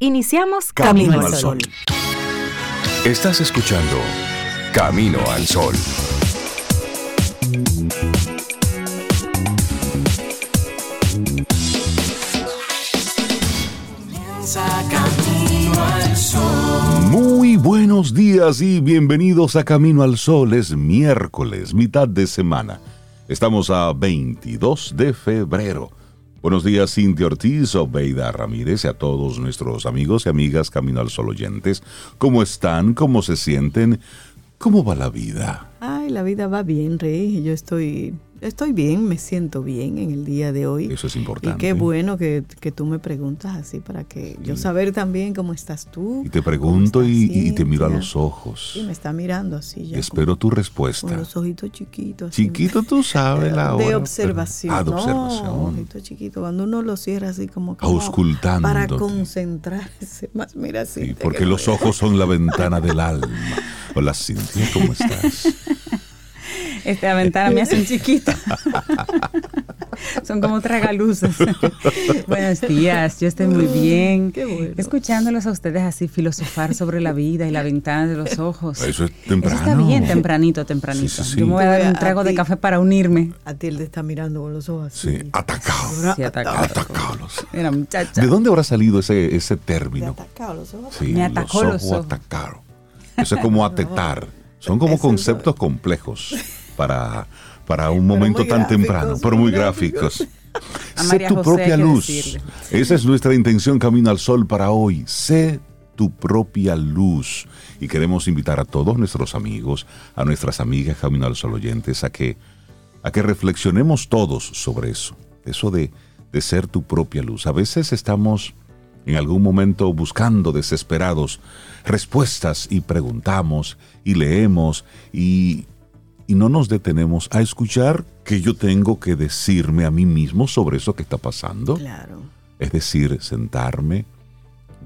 Iniciamos Camino, al Sol. Estás escuchando Camino al Sol. Muy buenos días y bienvenidos a Camino al Sol. Es miércoles, mitad de semana. Estamos a 22 de febrero. Buenos días, Cintia Ortiz, Obeida Ramírez y a todos nuestros amigos y amigas Camino al Sol oyentes. ¿Cómo están? ¿Cómo se sienten? ¿Cómo va la vida? Ay, la vida va bien, Rey. Yo estoy Estoy bien, me siento bien en el día de hoy. Eso es importante. Y qué bueno que, tú me preguntas así para que yo saber también cómo estás tú. Y te pregunto y, te miro a los ojos. Y me está mirando así ya. Espero tu respuesta. Con los ojitos chiquitos. Chiquito tú sabes la hora. De observación. ah, de observación. No, ojito chiquito. Cuando uno lo cierra así como... Auscultando. Para concentrarse más. Mira, Sí, porque los ojos son la ventana del alma. Hola, Cintia, ¿cómo estás? Esta ventana me hacen chiquito. Son como tragaluces. Buenos días, yo estoy muy bien. Escuchándolos a ustedes así filosofar sobre la vida y la ventana de los ojos. Eso es temprano. está bien, tempranito, tempranito. Yo me voy a dar un trago de café para unirme. A ti él te está mirando con los ojos así. Sí, atacado. Sí, atacado. Atacados. Mira, muchacha. ¿De dónde habrá salido ese, ese término? atacado los ojos. Sí, me atacó los ojos. Atacaron. Eso es como atetar. Son como conceptos complejos para, para un momento tan temprano, pero muy gráficos. Sé tu propia luz. Esa es nuestra intención Camino al Sol para hoy. Sé tu propia luz. Y queremos invitar a todos nuestros amigos, a nuestras amigas Camino al Sol oyentes, a que, a que reflexionemos todos sobre eso. Eso de, de ser tu propia luz. A veces estamos en algún momento buscando desesperados respuestas y preguntamos y leemos y y no nos detenemos a escuchar qué yo tengo que decirme a mí mismo sobre eso que está pasando. Claro. Es decir, sentarme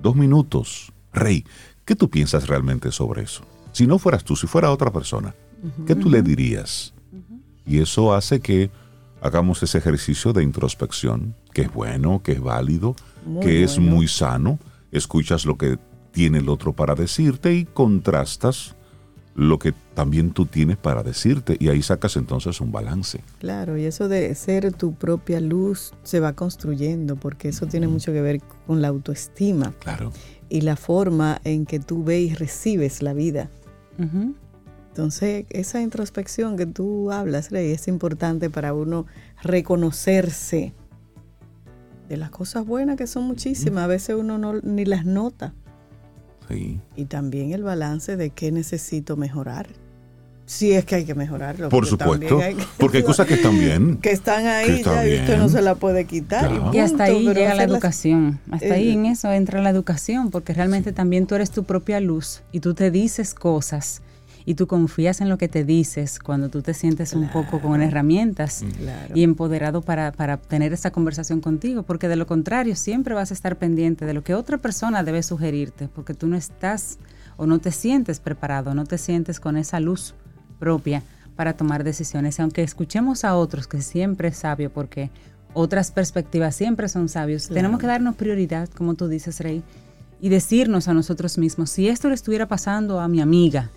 dos minutos. Rey, ¿qué tú piensas realmente sobre eso? Si no fueras tú, si fuera otra persona, ¿qué tú le dirías? Y eso hace que hagamos ese ejercicio de introspección, que es bueno, que es válido, que es muy sano. Escuchas lo que tiene el otro para decirte y contrastas lo que también tú tienes para decirte y ahí sacas entonces un balance. Claro, y eso de ser tu propia luz se va construyendo porque eso tiene mucho que ver con la autoestima. Claro. Y la forma en que tú ves y recibes la vida. Entonces, esa introspección que tú hablas, Rey, es importante para uno reconocerse de las cosas buenas que son muchísimas. A veces uno no, ni las nota. Y también el balance de qué necesito mejorar. Si es que hay que mejorarlo. Por supuesto. porque hay cosas que están bien. Que están ahí ya y usted no se la puede quitar. Y, hasta ahí llega la educación. Hasta ahí en eso entra la educación, porque realmente también tú eres tu propia luz y tú te dices cosas y tú confías en lo que te dices cuando tú te sientes un poco con herramientas y empoderado para, para tener esa conversación contigo, porque de lo contrario siempre vas a estar pendiente de lo que otra persona debe sugerirte, porque tú no estás o no te sientes preparado, no te sientes con esa luz propia para tomar decisiones. aunque escuchemos a otros, que siempre es sabio, porque otras perspectivas siempre son sabios, tenemos que darnos prioridad, como tú dices, Rey, y decirnos a nosotros mismos, si esto le estuviera pasando a mi amiga,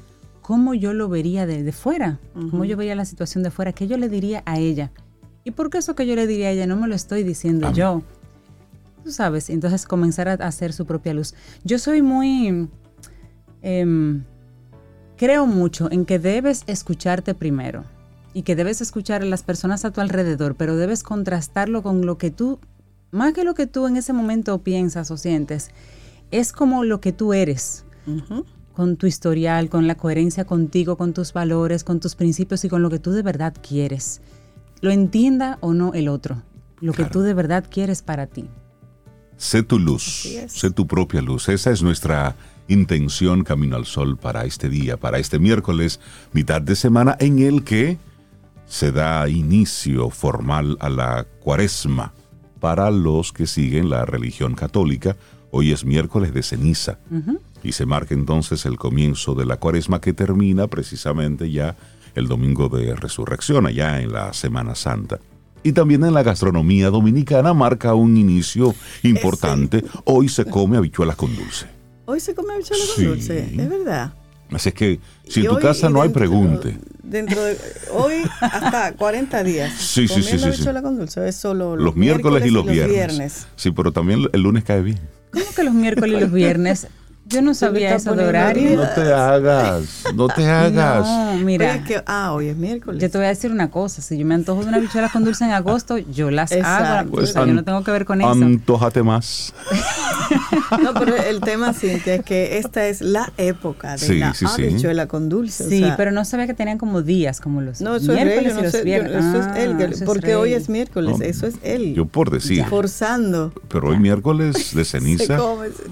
cómo yo lo vería desde fuera, cómo yo vería la situación de fuera, qué yo le diría a ella. ¿Y por qué eso que yo le diría a ella no me lo estoy diciendo yo? Tú sabes, entonces comenzar a hacer su propia luz. Yo soy muy... Em, creo mucho en que debes escucharte primero y que debes escuchar a las personas a tu alrededor, pero debes contrastarlo con lo que tú, más que lo que tú en ese momento piensas o sientes, es como lo que tú eres con tu historial, con la coherencia contigo, con tus valores, con tus principios y con lo que tú de verdad quieres. Lo entienda o no el otro, lo que tú de verdad quieres para ti. Sé tu luz, sé tu propia luz. Esa es nuestra intención Camino al Sol para este día, para este miércoles, mitad de semana, en el que se da inicio formal a la cuaresma para los que siguen la religión católica. Hoy es miércoles de ceniza y se marca entonces el comienzo de la cuaresma que termina precisamente ya el domingo de resurrección, allá en la Semana Santa. y también en la gastronomía dominicana marca un inicio importante. Hoy se come habichuelas con dulce. Hoy se come habichuelas con dulce, es verdad. Así es que si en tu casa no hay, pregunte. Dentro de hoy hasta 40 días. Sí, sí, sí, sí, con dulce, es solo los, miércoles, y los, viernes. Sí, pero también el lunes cae bien. ¿Cómo que los miércoles y los viernes? Yo no sabía eso de horario. No te hagas, no te hagas. No, mira. que, ah, hoy es miércoles. Yo te voy a decir una cosa. Si yo me antojo de una bichuela con dulce en agosto, yo las hago. Pues yo no tengo que ver con eso. Antójate más. no, pero el tema, Cintia, es que esta es la época de la habichuela con dulce. Sí, pero no sabía que tenían como días, como los no, eso miércoles es y los viernes. eso es él, ah, porque hoy es miércoles, eso es él. Yo por decir. Forzando. Pero hoy miércoles de ceniza.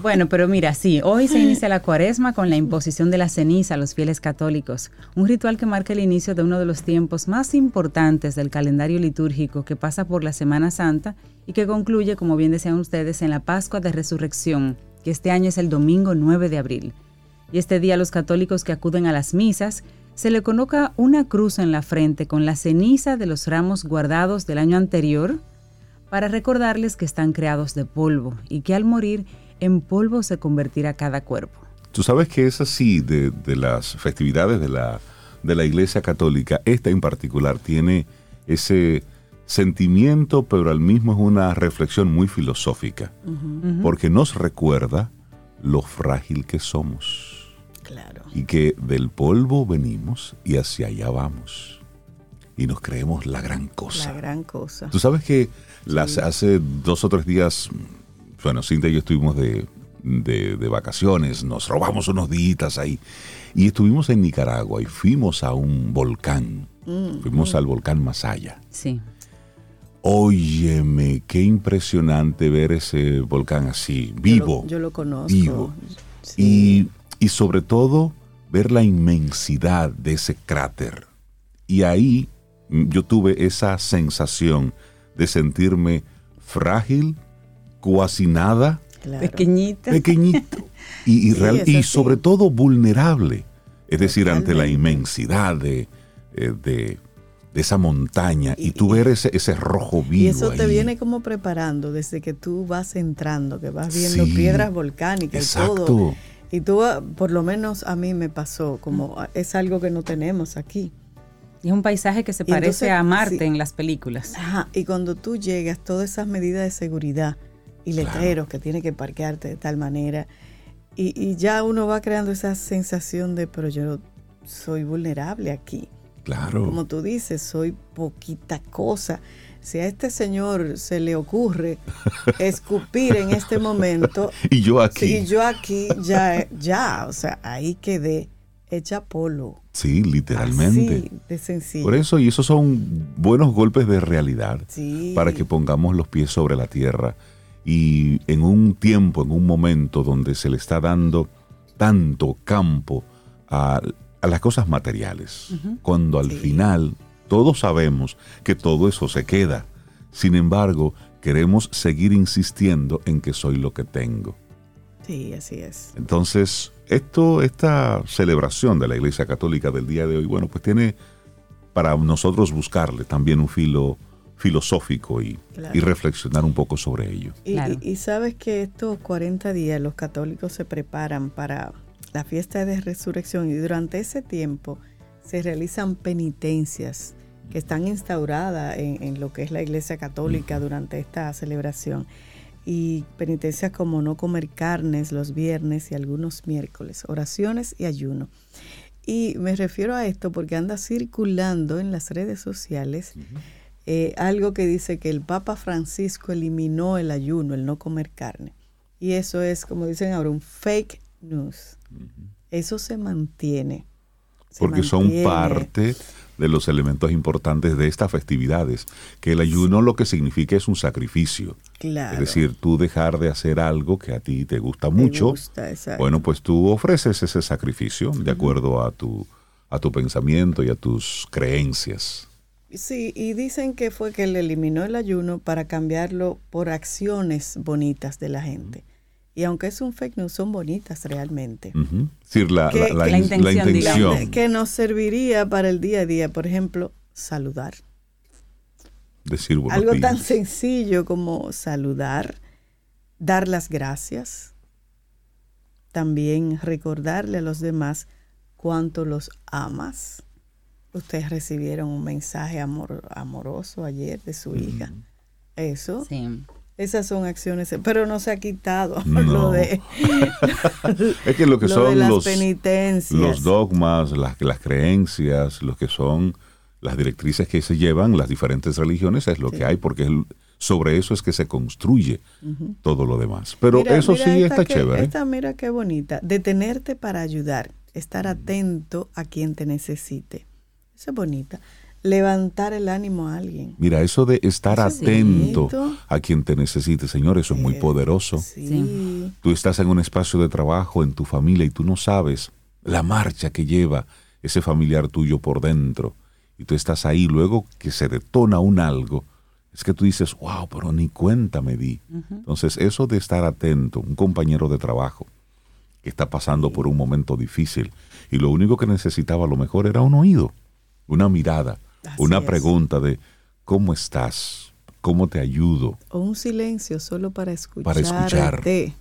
bueno, pero mira, sí, hoy se inicia la cuaresma con la imposición de la ceniza a los fieles católicos, un ritual que marca el inicio de uno de los tiempos más importantes del calendario litúrgico que pasa por la Semana Santa y que concluye, como bien decían ustedes, en la Pascua de Resurrección, que este año es el domingo 9 de abril. Y este día los católicos que acuden a las misas se le coloca una cruz en la frente con la ceniza de los ramos guardados del año anterior para recordarles que están creados de polvo y que al morir en polvo se convertirá cada cuerpo. Tú sabes que es así de, las festividades de la, de la Iglesia Católica, esta en particular tiene ese sentimiento, pero al mismo es una reflexión muy filosófica, porque nos recuerda lo frágil que somos. Claro. Y que del polvo venimos y hacia allá vamos. Y nos creemos la gran cosa. La gran cosa. Tú sabes que las, hace dos o tres días bueno, Cintia y yo estuvimos de, vacaciones, nos robamos unos días ahí y estuvimos en Nicaragua y fuimos a un volcán. Mm, fuimos mm. al volcán Masaya. Sí. Óyeme, qué impresionante ver ese volcán así, vivo. Yo lo, conozco. Vivo. Y, y sobre todo ver la inmensidad de ese cráter. Y ahí yo tuve esa sensación de sentirme frágil, cuasi nada. Pequeñito. Pequeñito. Y, y, sobre todo vulnerable. Es decir, ante la inmensidad de, eh, de, esa montaña y, tú ver ese, ese rojo vivo. Y eso te viene como preparando desde que tú vas entrando, que vas viendo piedras volcánicas y todo. Y tú, ah, por lo menos a mí me pasó, como ah, es algo que no tenemos aquí. Y es un paisaje que se parece a Marte en las películas. Ajá, y cuando tú llegas, todas esas medidas de seguridad, y letreros que tiene que parquearte de tal manera. Y, ya uno va creando esa sensación de, pero yo soy vulnerable aquí. Claro. Como tú dices, soy poquita cosa. Si a este señor se le ocurre escupir en este momento. y yo aquí. Y yo aquí, ya, ya, o sea, ahí quedé hecha polo. Sí, literalmente. Así de sencillo. Por eso, y esos son buenos golpes de realidad para que pongamos los pies sobre la tierra y en un tiempo, en un momento donde se le está dando tanto campo a, las cosas materiales, cuando al final todos sabemos que todo eso se queda. Sin embargo, queremos seguir insistiendo en que soy lo que tengo. Sí, así es. Entonces, esto, esta celebración de la Iglesia Católica del día de hoy, bueno, pues tiene para nosotros buscarle también un filo filosófico y, reflexionar un poco sobre ello. Y, sabes que estos 40 días los católicos se preparan para la fiesta de resurrección y durante ese tiempo se realizan penitencias que están instauradas en, lo que es la Iglesia Católica durante esta celebración. Y penitencias como no comer carnes los viernes y algunos miércoles, oraciones y ayuno. Y me refiero a esto porque anda circulando en las redes sociales eh, algo que dice que el Papa Francisco eliminó el ayuno, el no comer carne. Y eso es, como dicen ahora, un fake news. Eso se mantiene. Porque son parte de los elementos importantes de estas festividades, que el ayuno lo que significa es un sacrificio. Claro. Es decir, tú dejar de hacer algo que a ti te gusta mucho, bueno, pues tú ofreces ese sacrificio de acuerdo a tu, a tu pensamiento y a tus creencias. Sí, y dicen que fue que le eliminó el ayuno para cambiarlo por acciones bonitas de la gente. Y aunque es un fake news, son bonitas realmente. la, intención. que nos serviría para el día a día, por ejemplo, saludar. decir buenos Algo tan sencillo como saludar, dar las gracias, también recordarle a los demás cuánto los amas. Ustedes recibieron un mensaje amoroso ayer de su hija. Eso. Sí. Esas son acciones, pero no se ha quitado lo de. es que lo que son los, los dogmas, las, las creencias, lo que son las directrices que se llevan las diferentes religiones es lo que hay, porque sobre eso es que se construye todo lo demás. Pero eso sí está chévere. Esta, mira qué bonita. Detenerte para ayudar, estar atento a quien te necesite. Esa es bonita levantar el ánimo a alguien. Mira, eso de estar atento a quien te necesite, Señor, eso es muy poderoso. Sí. Tú estás en un espacio de trabajo, en tu familia, y tú no sabes la marcha que lleva ese familiar tuyo por dentro. Y tú estás ahí, luego que se detona un algo, es que tú dices, wow, pero ni cuenta me di. Entonces, eso de estar atento, un compañero de trabajo que está pasando por un momento difícil, y lo único que necesitaba a lo mejor era un oído, una mirada, una pregunta de ¿cómo estás? ¿Cómo te ayudo? O un silencio solo para escuchar. Para escucharte.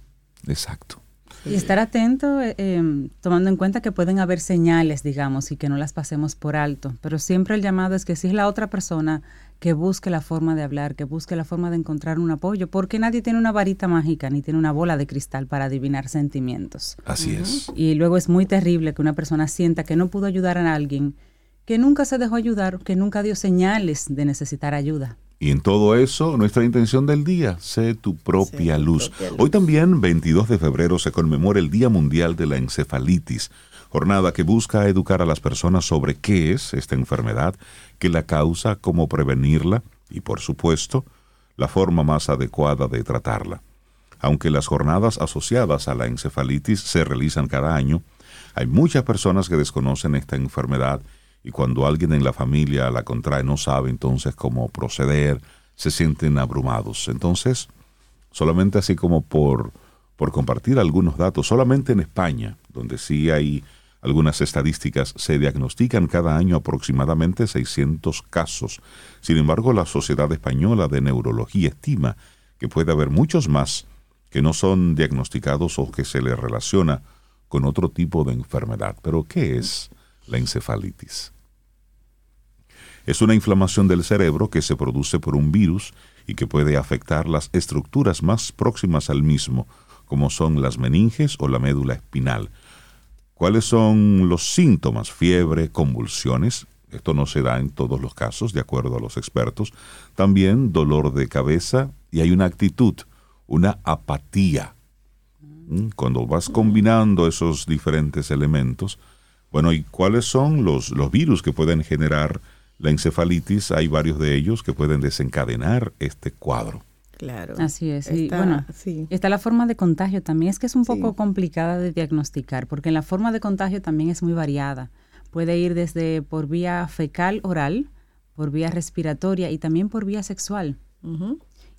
Exacto. Y estar atento, eh, em, tomando en cuenta que pueden haber señales, digamos, y que no las pasemos por alto. Pero siempre el llamado es que si es la otra persona que busque la forma de hablar, que busque la forma de encontrar un apoyo, porque nadie tiene una varita mágica ni tiene una bola de cristal para adivinar sentimientos. Así es. Y luego es muy terrible que una persona sienta que no pudo ayudar a alguien que nunca se dejó ayudar, que nunca dio señales de necesitar ayuda. Y en todo eso, nuestra intención del día, sé tu propia, luz. Hoy también, 22 de febrero, se conmemora el Día Mundial de la Encefalitis, jornada que busca educar a las personas sobre qué es esta enfermedad, qué la causa, cómo prevenirla y, por supuesto, la forma más adecuada de tratarla. Aunque las jornadas asociadas a la encefalitis se realizan cada año, hay muchas personas que desconocen esta enfermedad y cuando alguien en la familia la contrae no sabe entonces cómo proceder, se sienten abrumados. Entonces, solamente así como por, por compartir algunos datos, solamente en España, donde sí hay algunas estadísticas, se diagnostican cada año aproximadamente 600 casos. Sin embargo, la Sociedad Española de Neurología estima que puede haber muchos más que no son diagnosticados o que se les relaciona con otro tipo de enfermedad. Pero, ¿qué es la encefalitis? Es una inflamación del cerebro que se produce por un virus y que puede afectar las estructuras más próximas al mismo, como son las meninges o la médula espinal. ¿Cuáles son los síntomas? Fiebre, convulsiones. Esto no se da en todos los casos, de acuerdo a los expertos. También dolor de cabeza y hay una actitud, una apatía. ¿Mm? Cuando vas combinando esos diferentes elementos, bueno, ¿y cuáles son los, los virus que pueden generar la encefalitis, hay varios de ellos que pueden desencadenar este cuadro. Claro. Así es. y bueno, está la forma de contagio también. Es que es un poco complicada de diagnosticar, porque la forma de contagio también es muy variada. Puede ir desde por vía fecal oral, por vía respiratoria y también por vía sexual.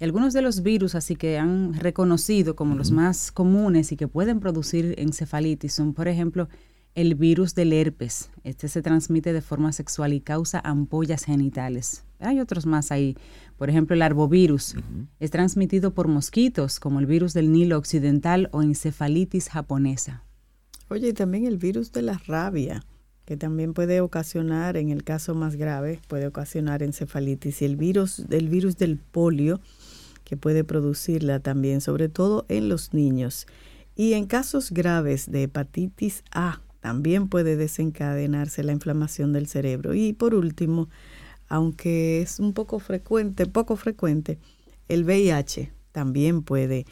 Y algunos de los virus así que han reconocido como los más comunes y que pueden producir encefalitis son, por ejemplo, el virus del herpes. Este se transmite de forma sexual y causa ampollas genitales. Hay otros más ahí. Por ejemplo, el arbovirus es transmitido por mosquitos, como el virus del Nilo Occidental o encefalitis japonesa. Oye, y también el virus de la rabia, que también puede ocasionar, en el caso más grave, puede ocasionar encefalitis. Y el virus, el virus del polio, que puede producirla también, sobre todo en los niños. Y en casos graves de hepatitis A, también puede desencadenarse la inflamación del cerebro. Y por último, aunque es un poco frecuente, poco frecuente, el VIH también puede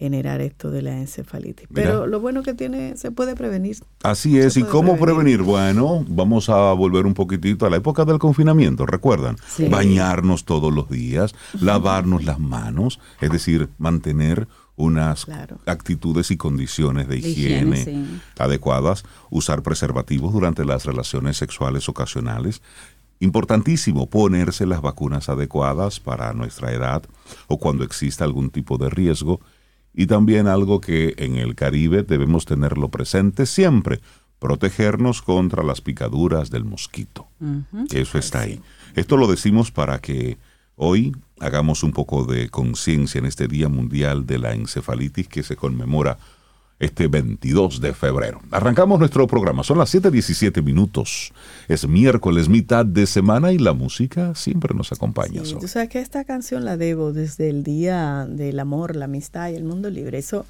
generar esto de la encefalitis. Pero lo bueno que tiene, se puede prevenir. Así es, ¿y cómo prevenir? Bueno, vamos a volver un poquitito a la época del confinamiento, recuerdan, bañarnos todos los días, lavarnos las manos, es decir, mantener unas actitudes y condiciones de, higiene, adecuadas, usar preservativos durante las relaciones sexuales ocasionales. Importantísimo ponerse las vacunas adecuadas para nuestra edad o cuando exista algún tipo de riesgo. Y también algo que en el Caribe debemos tenerlo presente siempre, protegernos contra las picaduras del mosquito. Eso está ahí. Esto lo decimos para que Hoy hagamos un poco de conciencia en este Día Mundial de la Encefalitis que se conmemora este 22 de febrero. Arrancamos nuestro programa, son las 7.17 minutos. Es miércoles, mitad de semana y la música siempre nos acompaña. Sí, tú sabes que esta canción la debo desde el Día del Amor, la Amistad y el Mundo Libre. Eso,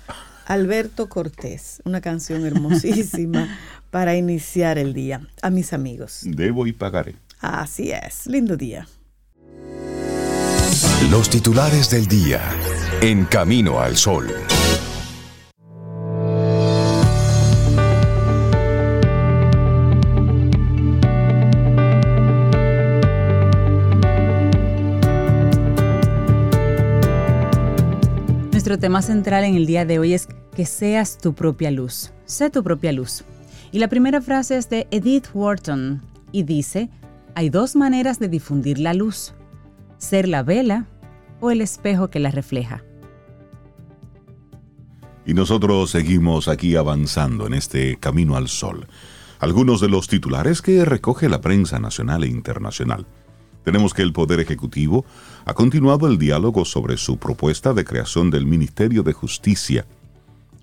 Alberto Cortés, una canción hermosísima para iniciar el día. A mis amigos. Debo y pagaré. Así es, lindo día. Los titulares del día en Camino al Sol. Nuestro tema central en el día de hoy es que seas tu propia luz. Sé tu propia luz. Y la primera frase es de Edith Wharton y dice, hay dos maneras de difundir la luz, ser la vela o el espejo que la refleja. Y nosotros seguimos aquí avanzando en este camino al sol. Algunos de los titulares que recoge la prensa nacional e internacional. Tenemos que el Poder Ejecutivo ha continuado el diálogo sobre su propuesta de creación del Ministerio de Justicia.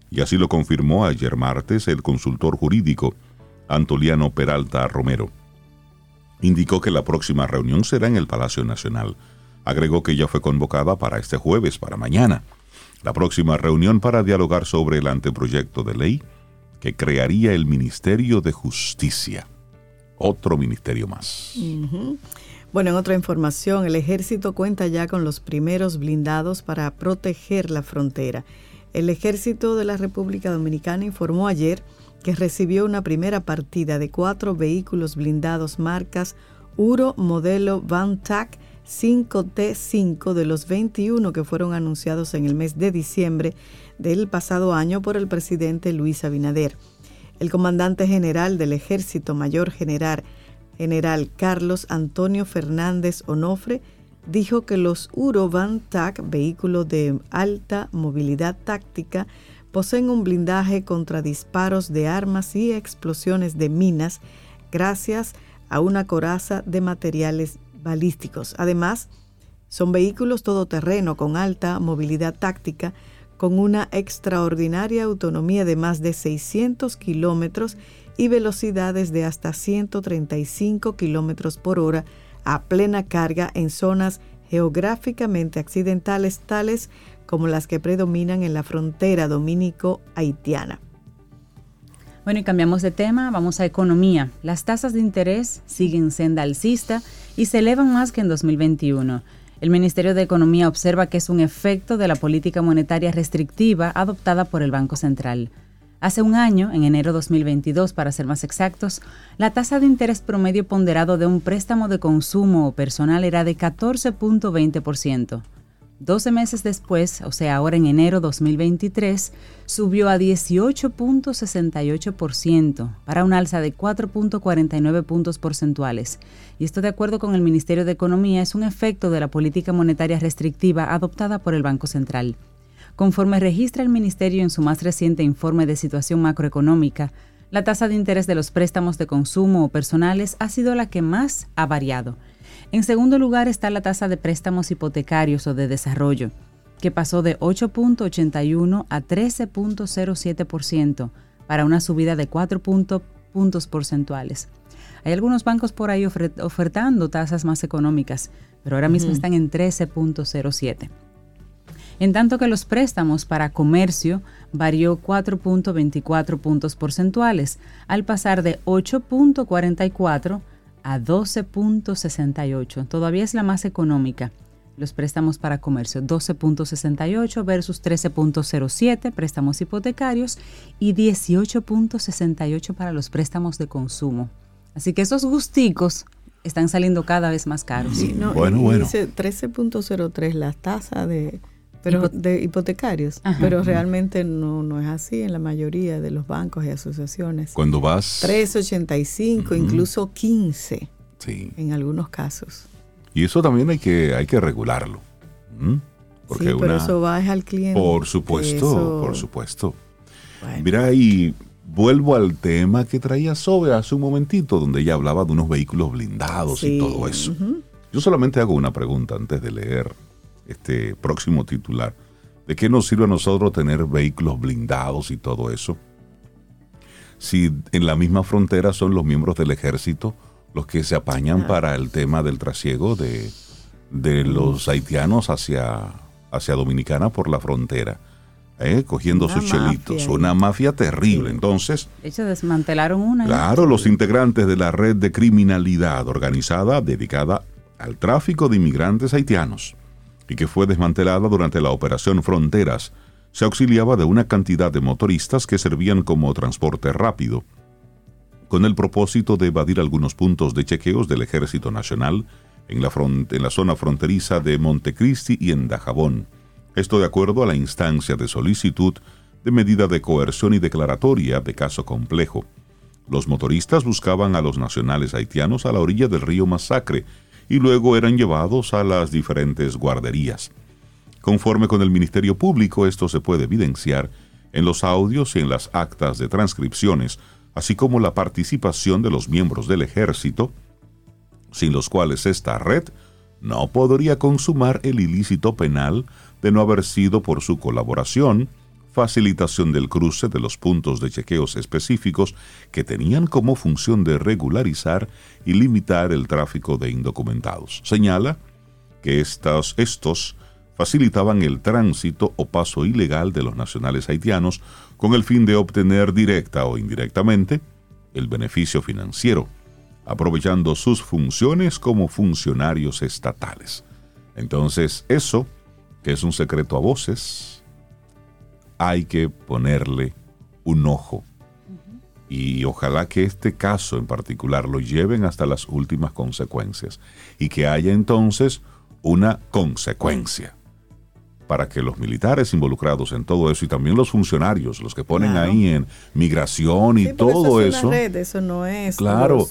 Y así lo confirmó ayer martes el consultor jurídico Antoliano Peralta Romero. Indicó que la próxima reunión será en el Palacio Nacional. Agregó que ya fue convocada para este jueves, para mañana, la próxima reunión para dialogar sobre el anteproyecto de ley que crearía el Ministerio de Justicia. Otro ministerio más. Bueno, en otra información, el ejército cuenta ya con los primeros blindados para proteger la frontera. El ejército de la República Dominicana informó ayer que recibió una primera partida de cuatro vehículos blindados marcas Uro modelo Van-Tac 5T5 de los 21 que fueron anunciados en el mes de diciembre del pasado año por el presidente Luis Abinader. El comandante general del Ejército Mayor General general Carlos Antonio Fernández Onofre dijo que los Urovan TAC, vehículos de alta movilidad táctica, poseen un blindaje contra disparos de armas y explosiones de minas gracias a una coraza de materiales balísticos. Además, son vehículos todoterreno con alta movilidad táctica, con una extraordinaria autonomía de más de 600 kilómetros y velocidades de hasta 135 kilómetros por hora a plena carga en zonas geográficamente accidentales tales como las que predominan en la frontera dominico-haitiana. Bueno, y cambiamos de tema, vamos a economía. Las tasas de interés siguen senda alcista y se elevan más que en 2021. El Ministerio de Economía observa que es un efecto de la política monetaria restrictiva adoptada por el Banco Central. Hace un año, en enero 2022 para ser más exactos, la tasa de interés promedio ponderado de un préstamo de consumo o personal era de 14.20%. 12 meses después, o sea, ahora en enero 2023, subió a 18.68% para un alza de 4.49 puntos porcentuales. Y esto de acuerdo con el Ministerio de Economía es un efecto de la política monetaria restrictiva adoptada por el Banco Central. Conforme registra el Ministerio en su más reciente informe de situación macroeconómica, la tasa de interés de los préstamos de consumo o personales ha sido la que más ha variado. En segundo lugar está la tasa de préstamos hipotecarios o de desarrollo, que pasó de 8.81 a 13.07% para una subida de 4 puntos porcentuales. Hay algunos bancos por ahí ofertando tasas más económicas, pero ahora mismo están en 13.07 en tanto que los préstamos para comercio varió 4.24 puntos porcentuales, al pasar de 8.44 a 12.68. Todavía es la más económica. Los préstamos para comercio 12.68 versus 13.07 préstamos hipotecarios y 18.68 para los préstamos de consumo. Así que esos gusticos están saliendo cada vez más caros. bueno, bueno. 13.03 la tasa de pero de hipotecarios, pero realmente no, no es así en la mayoría de los bancos y asociaciones. Cuando vas 385, incluso 15 sí. en algunos casos. Y eso también hay que hay que regularlo. Porque sí, pero eso va al cliente. Por supuesto, por supuesto. Mira, y vuelvo al tema que traía Sobe hace un momentito, donde ella hablaba de unos vehículos blindados y todo eso. Yo solamente hago una pregunta antes de leer este próximo titular. ¿De qué nos sirve a nosotros tener vehículos blindados y todo eso? Si en la misma frontera son los miembros del ejército los que se apañan para el tema del trasiego de, de los haitianos hacia, hacia Dominicana por la frontera. ¿eh? cogiendo sus chelitos. Una mafia terrible. Entonces. De hecho, desmantelaron una. Claro, los integrantes de la red de criminalidad organizada dedicada al tráfico de inmigrantes haitianos y que fue desmantelada durante la operación Fronteras, se auxiliaba de una cantidad de motoristas que servían como transporte rápido, con el propósito de evadir algunos puntos de chequeos del Ejército Nacional en la, zona fronteriza de Montecristi y en Dajabón. Esto de acuerdo a la instancia de solicitud de medida de coerción y declaratoria de caso complejo. Los motoristas buscaban a los nacionales haitianos a la orilla del río Masacre y luego eran llevados a las diferentes guarderías. Conforme con el Ministerio Público, esto se puede evidenciar en los audios y en las actas de transcripciones, así como la participación de los miembros del ejército, sin los cuales esta red no podría consumar el ilícito penal de no haber sido por su colaboración, facilitación del cruce de los puntos de chequeos específicos que tenían como función de regularizar y limitar el tráfico de indocumentados. Señala que estos, estos facilitaban el tránsito o paso ilegal de los nacionales haitianos con el fin de obtener directa o indirectamente el beneficio financiero, aprovechando sus funciones como funcionarios estatales. Entonces, eso, que es un secreto a voces, hay que ponerle un ojo. Y ojalá que este caso en particular lo lleven hasta las últimas consecuencias y que haya entonces una consecuencia para que los militares involucrados en todo eso y también los funcionarios, los que ponen ahí en migración y todo eso. eso no es claro.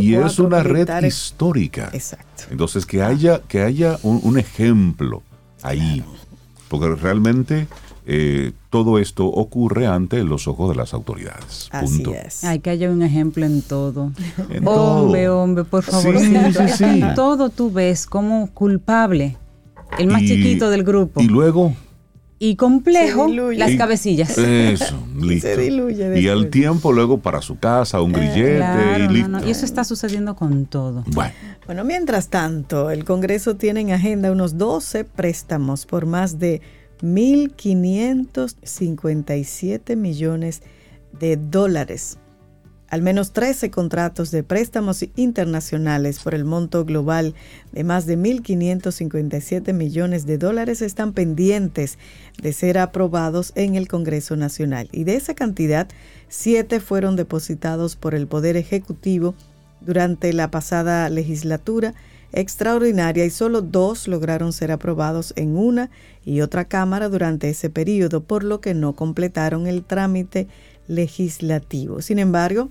y es una red histórica. Exacto. Entonces que haya que haya un, ejemplo ahí, porque realmente eh, todo esto ocurre ante los ojos de las autoridades. Punto. Hay que haya un ejemplo en todo. hombre, hombre, por favor. Sí, sí, sí. En todo tú ves como culpable, el más chiquito del grupo. Y luego y complejo las cabecillas. Eso, listo. y al tiempo luego para su casa, un grillete y listo. Y eso está sucediendo con todo. Bueno. bueno, mientras tanto, el Congreso tiene en agenda unos 12 préstamos por más de 1.557 millones de dólares. Al menos 13 contratos de préstamos internacionales por el monto global de más de 1.557 millones de dólares están pendientes de ser aprobados en el Congreso Nacional. Y de esa cantidad, 7 fueron depositados por el Poder Ejecutivo durante la pasada legislatura extraordinaria y solo dos lograron ser aprobados en una y otra Cámara durante ese periodo, por lo que no completaron el trámite legislativo. Sin embargo,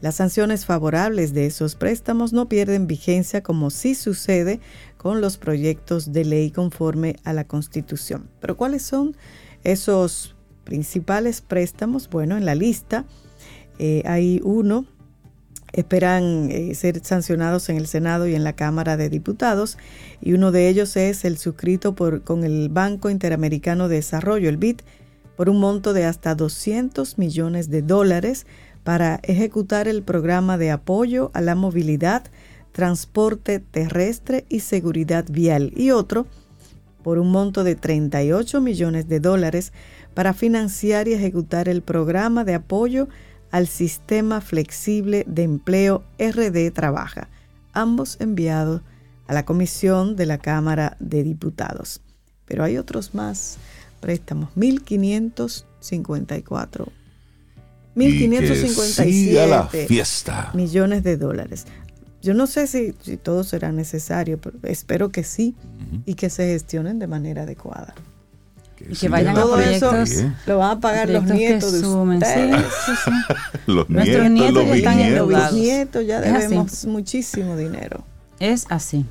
las sanciones favorables de esos préstamos no pierden vigencia como sí sucede con los proyectos de ley conforme a la Constitución. Pero ¿cuáles son esos principales préstamos? Bueno, en la lista eh, hay uno esperan eh, ser sancionados en el Senado y en la Cámara de Diputados y uno de ellos es el suscrito por, con el Banco Interamericano de Desarrollo, el BID, por un monto de hasta 200 millones de dólares para ejecutar el programa de apoyo a la movilidad, transporte terrestre y seguridad vial y otro por un monto de 38 millones de dólares para financiar y ejecutar el programa de apoyo al Sistema Flexible de Empleo RD Trabaja, ambos enviados a la Comisión de la Cámara de Diputados. Pero hay otros más préstamos, 1.554. 1.557 fiesta. millones de dólares. Yo no sé si, si todo será necesario, pero espero que sí y que se gestionen de manera adecuada. Y que vayan a proyectos. Eso lo van a pagar los nietos de ustedes. los Nuestros nietos, los están endeudados. Los nietos ya debemos muchísimo dinero. Es así.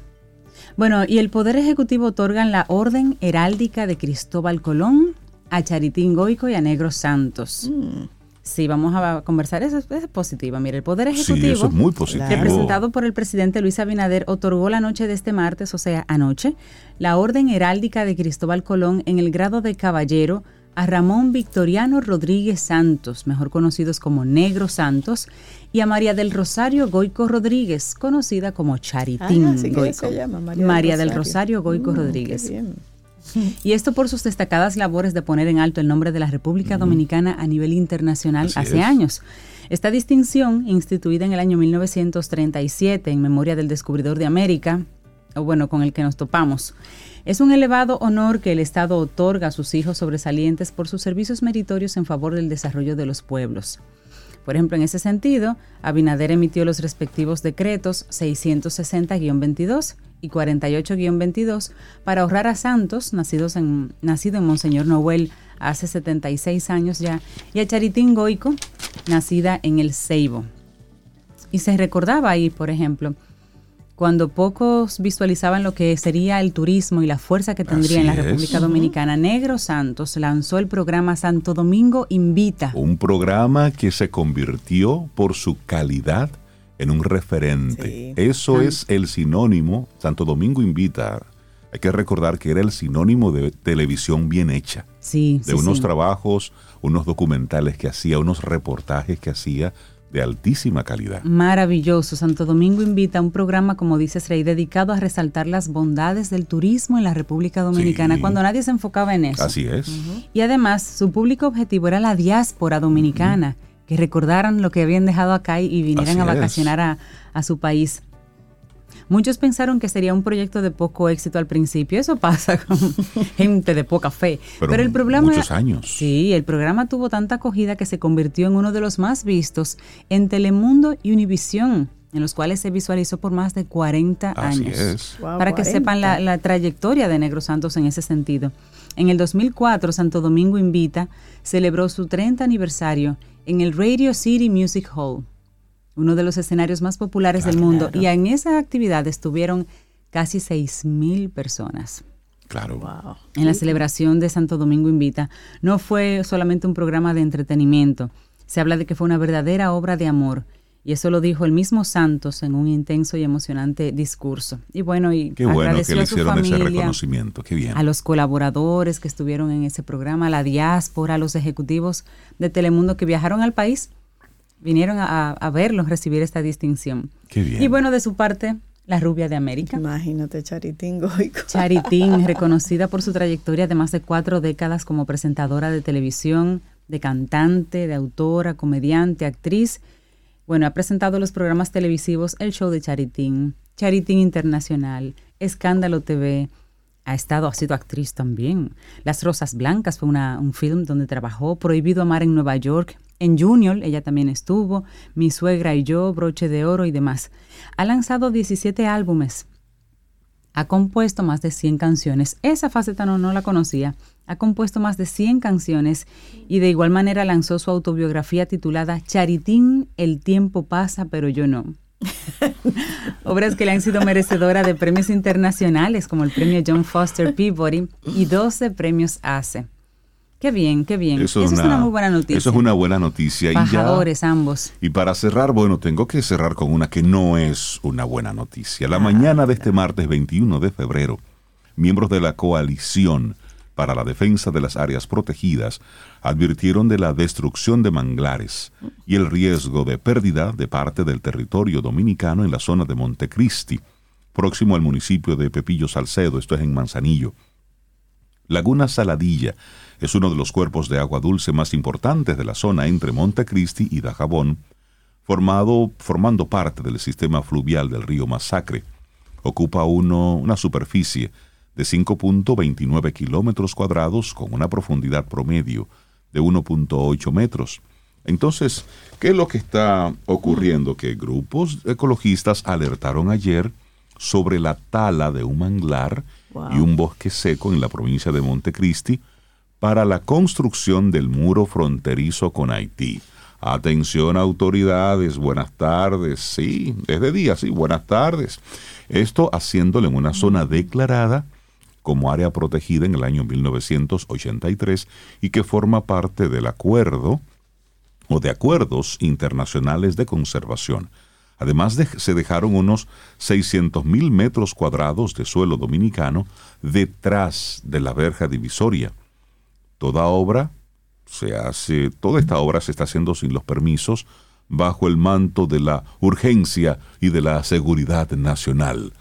Bueno, y el Poder Ejecutivo otorgan la Orden Heráldica de Cristóbal Colón a Charitín Goico y a Negro Santos. Mm. Sí, vamos a conversar. Eso es, positiva. Mire, el Poder Ejecutivo, sí, es muy positivo. representado por el presidente Luis Abinader, otorgó la noche de este martes, o sea, anoche, la Orden Heráldica de Cristóbal Colón en el grado de caballero a Ramón Victoriano Rodríguez Santos, mejor conocidos como Negro Santos, y a María del Rosario Goico Rodríguez, conocida como Charitín ah, Goico. María, del Rosario, Goico mm, Rodríguez. Y esto por sus destacadas labores de poner en alto el nombre de la República Dominicana a nivel internacional hace años. Esta distinción, instituida en el año 1937 en memoria del descubridor de América, o bueno, con el que nos topamos, es un elevado honor que el Estado otorga a sus hijos sobresalientes por sus servicios meritorios en favor del desarrollo de los pueblos. Por ejemplo, en ese sentido, Abinader emitió los respectivos decretos 660-22 y 48-22 para ahorrar a Santos, nacidos en, nacido en Monseñor Noel hace 76 años ya, y a Charitín Goico, nacida en el Ceibo. Y se recordaba ahí, por ejemplo, cuando pocos visualizaban lo que sería el turismo y la fuerza que tendría en la República Dominicana, Negro Santos lanzó el programa Santo Domingo Invita. Un programa que se convirtió por su calidad en un referente. Eso es el sinónimo, Santo Domingo Invita. Hay que recordar que era el sinónimo de televisión bien hecha. Sí, de unos trabajos, unos documentales que hacía, unos reportajes que hacía de altísima calidad. Maravilloso. Santo Domingo invita a un programa, como dices, Rey, dedicado a resaltar las bondades del turismo en la República Dominicana, cuando nadie se enfocaba en eso. Así es. Y además, su público objetivo era la diáspora dominicana, que recordaran lo que habían dejado acá y, vinieran a vacacionar a, a su país. Muchos pensaron que sería un proyecto de poco éxito al principio. Eso pasa con gente de poca fe. Pero, el programa. Muchos años. Sí, el programa tuvo tanta acogida que se convirtió en uno de los más vistos en Telemundo y Univisión en los cuales se visualizó por más de 40 años. Para que sepan la, la, trayectoria de Negro Santos en ese sentido. En el 2004, Santo Domingo Invita celebró su 30 aniversario en el Radio City Music Hall uno de los escenarios más populares del mundo. Y en esa actividad estuvieron casi 6.000 personas. Claro. En la celebración de Santo Domingo Invita, no fue solamente un programa de entretenimiento. Se habla de que fue una verdadera obra de amor. Y eso lo dijo el mismo Santos en un intenso y emocionante discurso. Y bueno, y Qué bueno que le hicieron ese reconocimiento. Qué bien. A los colaboradores que estuvieron en ese programa, a la diáspora, a los ejecutivos de Telemundo que viajaron al país vinieron a, a verlos recibir esta distinción. Qué bien. Y bueno, de su parte, la rubia de América. Imagínate, Charitín Goico. Charitín, reconocida por su trayectoria de más de cuatro décadas como presentadora de televisión, de cantante, de autora, comediante, actriz. Bueno, ha presentado los programas televisivos El Show de Charitín, Charitín Internacional, Escándalo TV, ha estado, ha sido actriz también. Las Rosas Blancas fue una, un film donde trabajó, Prohibido Amar en Nueva York, en Junior ella también estuvo, Mi suegra y yo, Broche de Oro y demás. Ha lanzado 17 álbumes. Ha compuesto más de 100 canciones. Esa faceta no, no la conocía. Ha compuesto más de 100 canciones y de igual manera lanzó su autobiografía titulada Charitín, El tiempo pasa pero yo no. Obras que le han sido merecedora de premios internacionales como el premio John Foster Peabody y 12 premios ACE. Qué bien, qué bien. Eso, es, una, muy buena noticia. Eso es una buena noticia. Bajadores ambos. Y para cerrar, bueno, tengo que cerrar con una que no es una buena noticia. La mañana de este martes 21 de febrero, miembros de la coalición para la defensa de las áreas protegidas advirtieron de la destrucción de manglares y el riesgo de pérdida de parte del territorio dominicano en la zona de Montecristi, próximo al municipio de Pepillo Salcedo, esto es en Manzanillo. Laguna Saladilla es uno de los cuerpos de agua dulce más importantes de la zona entre Montecristi y Dajabón, formado, formando parte del sistema fluvial del río Masacre. Ocupa uno, una superficie de 5.29 kilómetros cuadrados con una profundidad promedio de 1.8 metros. Entonces, ¿qué es lo que está ocurriendo? Que grupos ecologistas alertaron ayer sobre la tala de un manglar y un bosque seco en la provincia de Montecristi, para la construcción del muro fronterizo con Haití. Atención autoridades, buenas tardes, sí, es de día, sí, buenas tardes. Esto haciéndole en una zona declarada como área protegida en el año 1983 y que forma parte del acuerdo o de acuerdos internacionales de conservación. Además, se dejaron unos 600.000 metros cuadrados de suelo dominicano detrás de la verja divisoria. Toda obra se hace, toda esta obra se está haciendo sin los permisos, bajo el manto de la urgencia y de la seguridad nacional.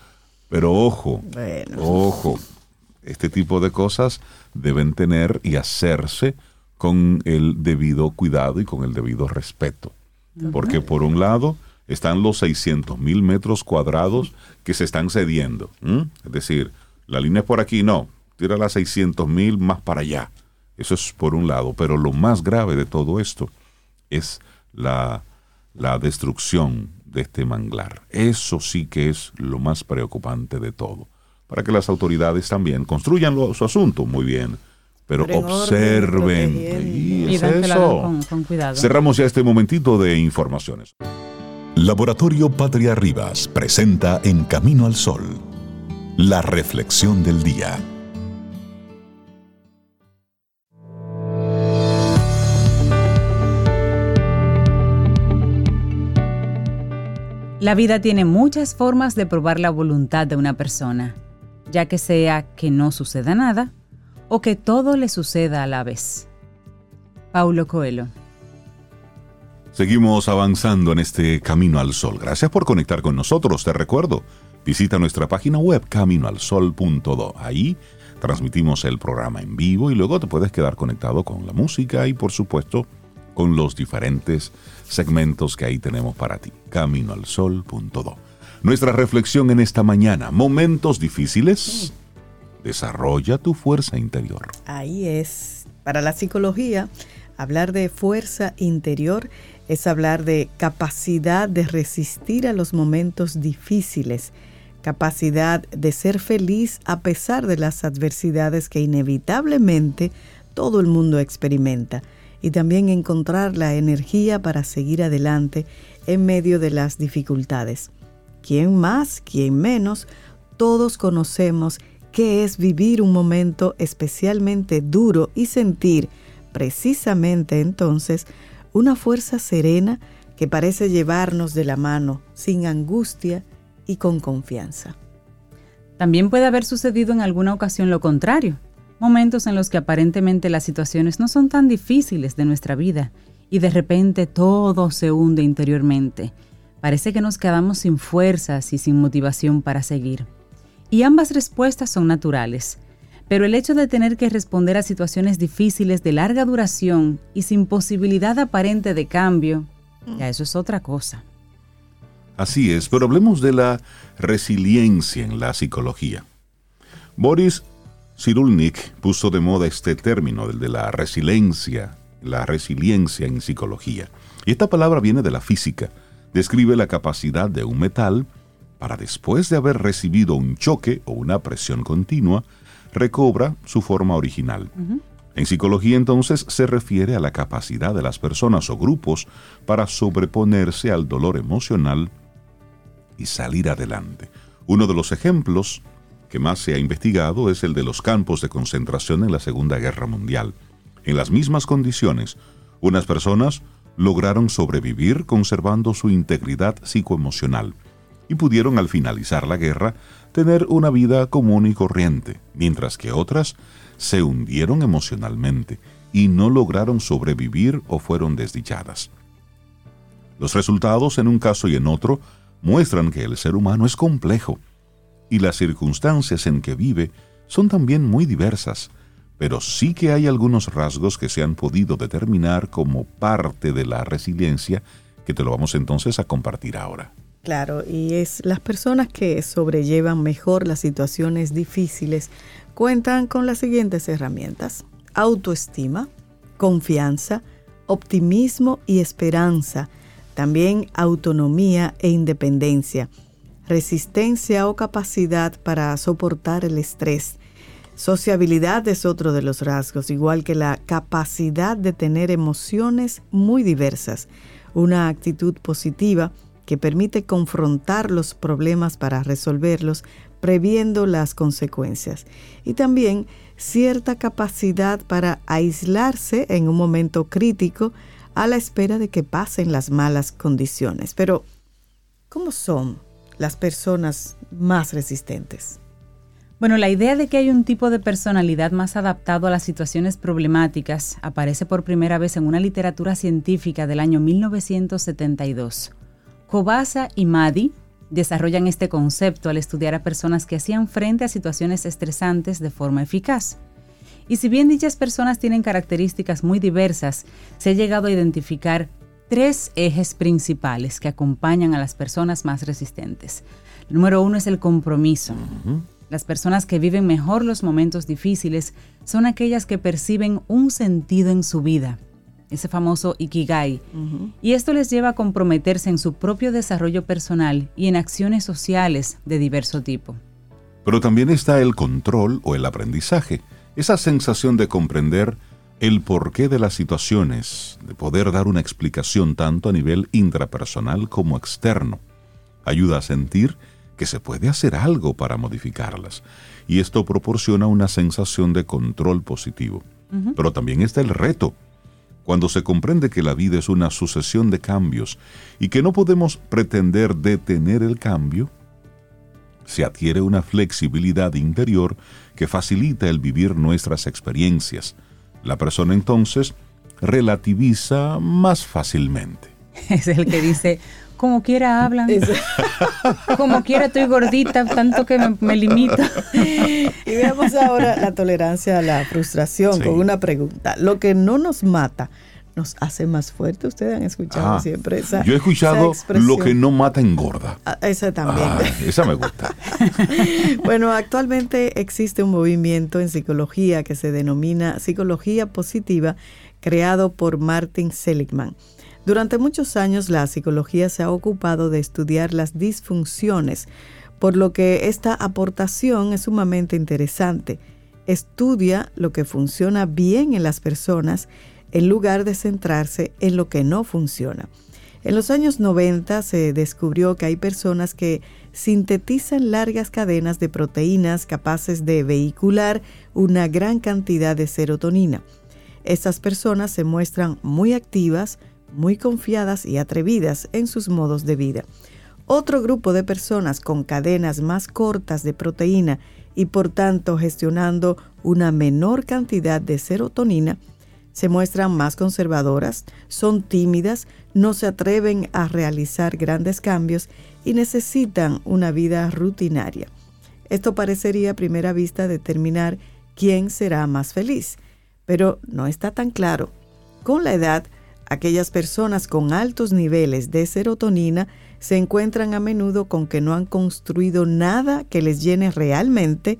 Pero ojo, ojo, este tipo de cosas deben tener y hacerse con el debido cuidado y con el debido respeto. Porque por un lado están los 600 mil metros cuadrados que se están cediendo. Es decir, la línea es por aquí, no, tira las 600 mil más para allá. Eso es por un lado, pero lo más grave de todo esto es la, la destrucción de este manglar. Eso sí que es lo más preocupante de todo. Para que las autoridades también construyan su asunto muy bien, pero, observen. y es eso. Con, cuidado. Cerramos ya este momentito de informaciones. Laboratorio Patria Rivas presenta En Camino al Sol, la reflexión del día. La vida tiene muchas formas de probar la voluntad de una persona, ya que sea que no suceda nada o que todo le suceda a la vez. Paulo Coelho. Seguimos avanzando en este Camino al Sol. Gracias por conectar con nosotros. Te recuerdo, visita nuestra página web caminoalsol.do. Ahí transmitimos el programa en vivo y luego te puedes quedar conectado con la música y por supuesto con los diferentes segmentos que ahí tenemos para ti. Caminoalsol.do. Nuestra reflexión en esta mañana, momentos difíciles, desarrolla tu fuerza interior. Ahí es. Para la psicología, hablar de fuerza interior es hablar de capacidad de resistir a los momentos difíciles, capacidad de ser feliz a pesar de las adversidades que inevitablemente todo el mundo experimenta y también encontrar la energía para seguir adelante en medio de las dificultades. Quien más, quien menos, todos conocemos qué es vivir un momento especialmente duro y sentir precisamente entonces una fuerza serena que parece llevarnos de la mano sin angustia y con confianza. También puede haber sucedido en alguna ocasión lo contrario, momentos en los que aparentemente las situaciones no son tan difíciles de nuestra vida y de repente todo se hunde interiormente. Parece que nos quedamos sin fuerzas y sin motivación para seguir. Y ambas respuestas son naturales, pero el hecho de tener que responder a situaciones difíciles de larga duración y sin posibilidad aparente de cambio, ya eso es otra cosa. Así es, pero hablemos de la resiliencia en la psicología. Boris Cyrulnik puso de moda este término, el de la resiliencia, la resiliencia en psicología. Y esta palabra viene de la física. Describe la capacidad de un metal para después de haber recibido un choque o una presión continua, recobra su forma original. En psicología entonces se refiere a la capacidad de las personas o grupos para sobreponerse al dolor emocional y salir adelante. Uno de los ejemplos que más se ha investigado es el de los campos de concentración en la Segunda Guerra Mundial. En las mismas condiciones, unas personas lograron sobrevivir conservando su integridad psicoemocional y pudieron al finalizar la guerra tener una vida común y corriente, mientras que otras se hundieron emocionalmente y no lograron sobrevivir o fueron desdichadas. Los resultados en un caso y en otro muestran que el ser humano es complejo y las circunstancias en que vive son también muy diversas, pero sí que hay algunos rasgos que se han podido determinar como parte de la resiliencia que te lo vamos entonces a compartir ahora. Claro, y es las personas que sobrellevan mejor las situaciones difíciles cuentan con las siguientes herramientas. Autoestima, confianza, optimismo y esperanza, también autonomía e independencia resistencia o capacidad para soportar el estrés. Sociabilidad es otro de los rasgos, igual que la capacidad de tener emociones muy diversas, una actitud positiva que permite confrontar los problemas para resolverlos, previendo las consecuencias. Y también cierta capacidad para aislarse en un momento crítico, a la espera de que pasen las malas condiciones. Pero, ¿cómo son las personas más resistentes? Bueno, la idea de que hay un tipo de personalidad más adaptado a las situaciones problemáticas aparece por primera vez en una literatura científica del año 1972. Kobasa y Madi desarrollan este concepto al estudiar a personas que hacían frente a situaciones estresantes de forma eficaz. Y si bien dichas personas tienen características muy diversas, se ha llegado a identificar tres ejes principales que acompañan a las personas más resistentes. El número uno es el compromiso. Las personas que viven mejor los momentos difíciles son aquellas que perciben un sentido en su vida, ese famoso Ikigai. Y esto les lleva a comprometerse en su propio desarrollo personal y en acciones sociales de diverso tipo. Pero también está el control o el aprendizaje, esa sensación de comprender el porqué de las situaciones, de poder dar una explicación tanto a nivel intrapersonal como externo. Ayuda a sentir que se puede hacer algo para modificarlas. Y esto proporciona una sensación de control positivo. Pero también está el reto. Cuando se comprende que la vida es una sucesión de cambios y que no podemos pretender detener el cambio, se adquiere una flexibilidad interior que facilita el vivir nuestras experiencias. La persona entonces relativiza más fácilmente. Es el que dice, como quiera hablan. Como quiera estoy gordita, tanto que me, limita. Y veamos ahora la tolerancia a la frustración con una pregunta. Lo que no nos mata nos hace más fuerte. Ustedes han escuchado ah, siempre esa. Yo he escuchado lo que no mata engorda. Ah, esa también. Ah, esa me gusta. bueno, actualmente existe un movimiento en psicología que se denomina psicología positiva, creado por Martin Seligman. Durante muchos años la psicología se ha ocupado de estudiar las disfunciones, por lo que esta aportación es sumamente interesante. Estudia lo que funciona bien en las personas en lugar de centrarse en lo que no funciona. En los años 90 se descubrió que hay personas que sintetizan largas cadenas de proteínas capaces de vehicular una gran cantidad de serotonina. Estas personas se muestran muy activas, muy confiadas y atrevidas en sus modos de vida. Otro grupo de personas con cadenas más cortas de proteína y por tanto gestionando una menor cantidad de serotonina, se muestran más conservadoras, son tímidas, no se atreven a realizar grandes cambios y necesitan una vida rutinaria. Esto parecería a primera vista determinar quién será más feliz, pero no está tan claro. Con la edad, Aquellas personas con altos niveles de serotonina se encuentran a menudo con que no han construido nada que les llene realmente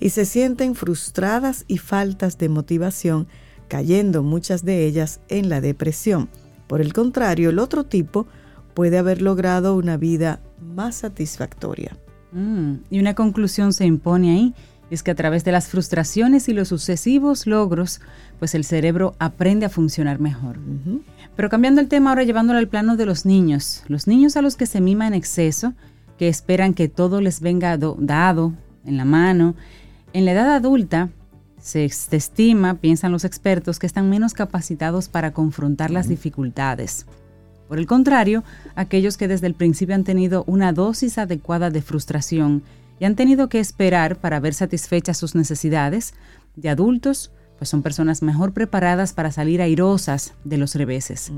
y se sienten frustradas y faltas de motivación, cayendo muchas de ellas en la depresión. Por el contrario, el otro tipo puede haber logrado una vida más satisfactoria. Mm, y una conclusión se impone ahí, es que a través de las frustraciones y los sucesivos logros, pues el cerebro aprende a funcionar mejor. Pero cambiando el tema ahora llevándolo al plano de los niños, los niños a los que se mima en exceso, que esperan que todo les venga dado en la mano, en la edad adulta se estima, piensan los expertos, que están menos capacitados para confrontar las dificultades. Por el contrario, aquellos que desde el principio han tenido una dosis adecuada de frustración y han tenido que esperar para ver satisfechas sus necesidades, de adultos pues son personas mejor preparadas para salir airosas de los reveses.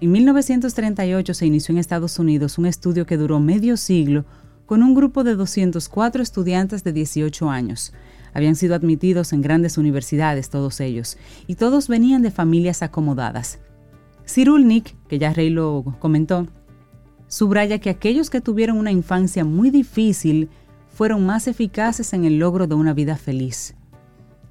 En 1938 se inició en Estados Unidos un estudio que duró medio siglo con un grupo de 204 estudiantes de 18 años. Habían sido admitidos en grandes universidades todos ellos, y todos venían de familias acomodadas. Cyrulnik, que ya Rey lo comentó, subraya que aquellos que tuvieron una infancia muy difícil fueron más eficaces en el logro de una vida feliz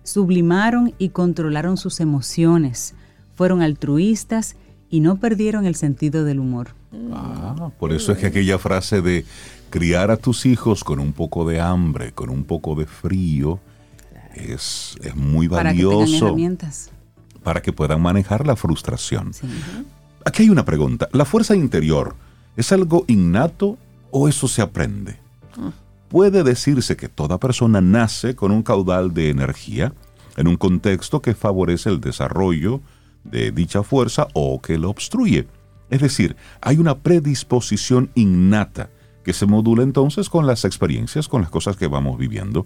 sublimaron y controlaron sus emociones, fueron altruistas y no perdieron el sentido del humor. Ah, por eso es que aquella frase de criar a tus hijos con un poco de hambre, con un poco de frío, es, muy valioso. Para que puedan manejar la frustración. Aquí hay una pregunta. ¿La fuerza interior es algo innato o eso se aprende? Puede decirse que toda persona nace con un caudal de energía en un contexto que favorece el desarrollo de dicha fuerza o que lo obstruye. Es decir, hay una predisposición innata que se modula entonces con las experiencias, con las cosas que vamos viviendo,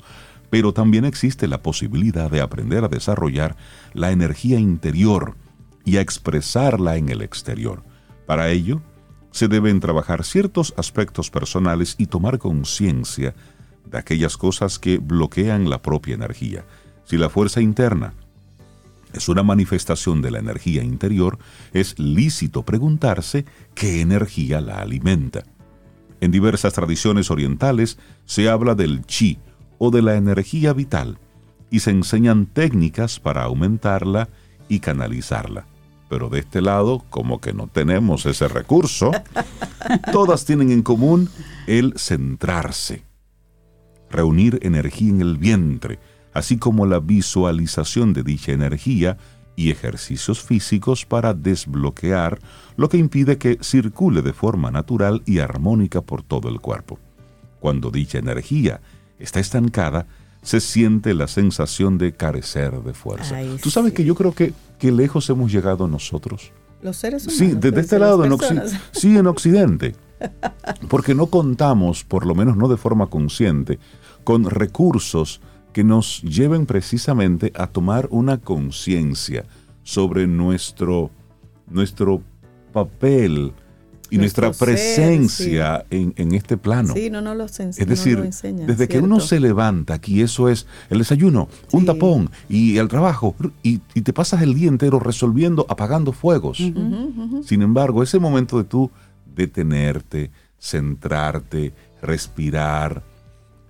pero también existe la posibilidad de aprender a desarrollar la energía interior y a expresarla en el exterior. Para ello, se deben trabajar ciertos aspectos personales y tomar conciencia de aquellas cosas que bloquean la propia energía. Si la fuerza interna es una manifestación de la energía interior, es lícito preguntarse qué energía la alimenta. En diversas tradiciones orientales se habla del chi o de la energía vital y se enseñan técnicas para aumentarla y canalizarla. Pero de este lado, como que no tenemos ese recurso, todas tienen en común el centrarse, reunir energía en el vientre, así como la visualización de dicha energía y ejercicios físicos para desbloquear lo que impide que circule de forma natural y armónica por todo el cuerpo. Cuando dicha energía está estancada, se siente la sensación de carecer de fuerza. Tú sabes que yo creo que, que lejos hemos llegado nosotros. Los seres humanos. Sí, desde este lado, en sí, en Occidente. Porque no contamos, por lo menos no de forma consciente, con recursos que nos lleven precisamente a tomar una conciencia sobre nuestro, nuestro papel y nuestra presencia en, este plano. Sí, no, Es decir, desde que uno se levanta, aquí eso es el desayuno, un tapón y el trabajo, y, te pasas el día entero resolviendo, apagando fuegos. Sin embargo, ese momento de tú detenerte, centrarte, respirar,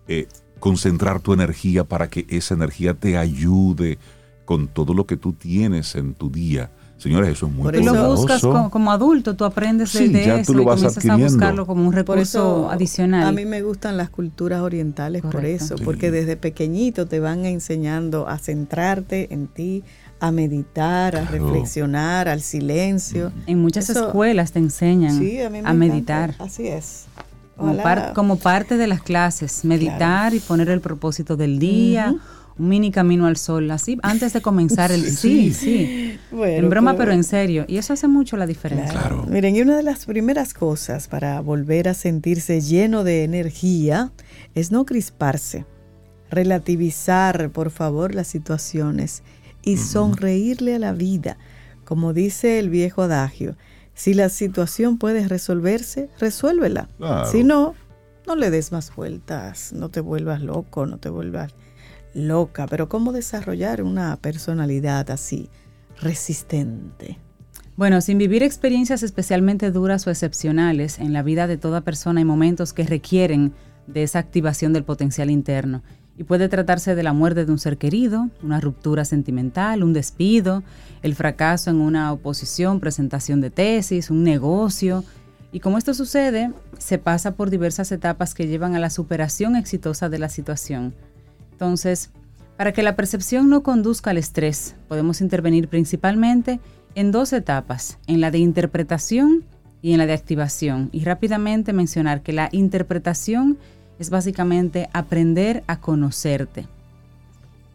eh, concentrar tu energía para que esa energía te ayude con todo lo que tú tienes en tu día. Señores, eso es muy Por lo buscas como, adulto, tú aprendes de, eso y comienzas a buscarlo como un recurso adicional. A mí me gustan las culturas orientales por eso, porque desde pequeñito te van enseñando a centrarte en ti, a meditar, a reflexionar, al silencio. En muchas escuelas te enseñan a, meditar. Así es. Como, parte de las clases, meditar y poner el propósito del día, un mini camino al sol, así, antes de comenzar el... sí, sí. en broma, pero, en serio. Y eso hace mucho la diferencia. Miren, y una de las primeras cosas para volver a sentirse lleno de energía es no crisparse, relativizar, por favor, las situaciones y sonreírle a la vida. Como dice el viejo adagio, si la situación puede resolverse, resuélvela. Si no, no le des más vueltas, no te vuelvas loco, no te vuelvas loca. Pero ¿cómo desarrollar una personalidad así, resistente? Bueno, sin vivir experiencias especialmente duras o excepcionales en la vida de toda persona hay momentos que requieren de esa activación del potencial interno. Y puede tratarse de la muerte de un ser querido, una ruptura sentimental, un despido, el fracaso en una oposición, presentación de tesis, un negocio. Y como esto sucede, se pasa por diversas etapas que llevan a la superación exitosa de la situación. Entonces, para que la percepción no conduzca al estrés, podemos intervenir principalmente en dos etapas, en la de interpretación y en la de activación. Y rápidamente mencionar que la interpretación es básicamente aprender a conocerte.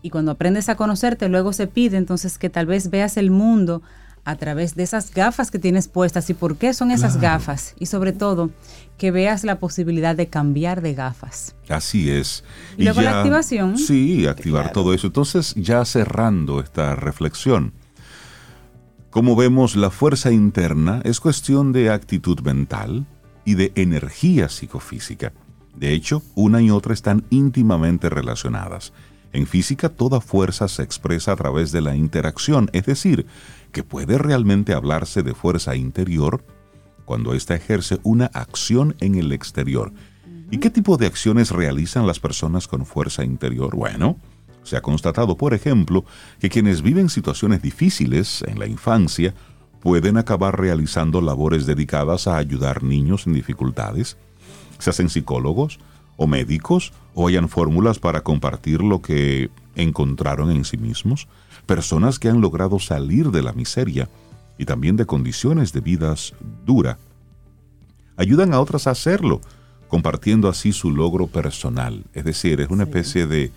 Y cuando aprendes a conocerte, luego se pide entonces que tal vez veas el mundo a través de esas gafas que tienes puestas y por qué son esas gafas. Y sobre todo, que veas la posibilidad de cambiar de gafas. Así es. Y, luego la activación. Sí, activar todo eso. Entonces, ya cerrando esta reflexión, como vemos, la fuerza interna es cuestión de actitud mental y de energía psicofísica. De hecho, una y otra están íntimamente relacionadas. En física, toda fuerza se expresa a través de la interacción, es decir, que puede realmente hablarse de fuerza interior cuando ésta ejerce una acción en el exterior. ¿Y qué tipo de acciones realizan las personas con fuerza interior? Bueno, se ha constatado, por ejemplo, que quienes viven situaciones difíciles en la infancia pueden acabar realizando labores dedicadas a ayudar niños en dificultades, se hacen psicólogos o médicos o hayan fórmulas para compartir lo que encontraron en sí mismos, personas que han logrado salir de la miseria y también de condiciones de vidas dura, ayudan a otras a hacerlo, compartiendo así su logro personal. Es decir, es una especie de,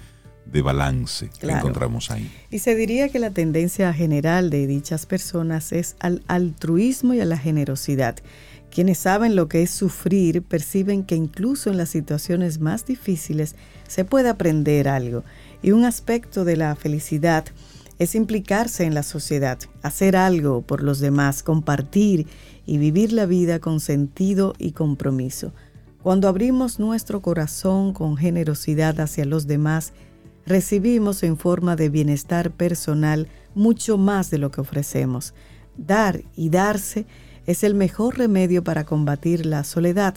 de balance que encontramos ahí. Y se diría que la tendencia general de dichas personas es al altruismo y a la generosidad. Quienes saben lo que es sufrir perciben que incluso en las situaciones más difíciles se puede aprender algo. Y un aspecto de la felicidad es implicarse en la sociedad, hacer algo por los demás, compartir y vivir la vida con sentido y compromiso. Cuando abrimos nuestro corazón con generosidad hacia los demás, recibimos en forma de bienestar personal mucho más de lo que ofrecemos. Dar y darse es el mejor remedio para combatir la soledad,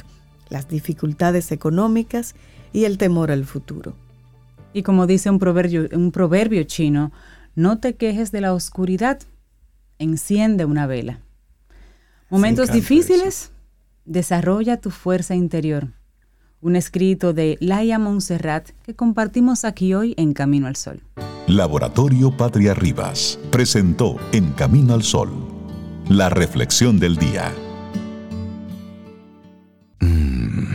las dificultades económicas y el temor al futuro. Y como dice un proverbio, un proverbio chino, no te quejes de la oscuridad, enciende una vela. Momentos difíciles, desarrolla tu fuerza interior. Un escrito de Laia Montserrat que compartimos aquí hoy en Camino al Sol. Laboratorio Patria Rivas presentó En Camino al Sol la reflexión del día. Mm,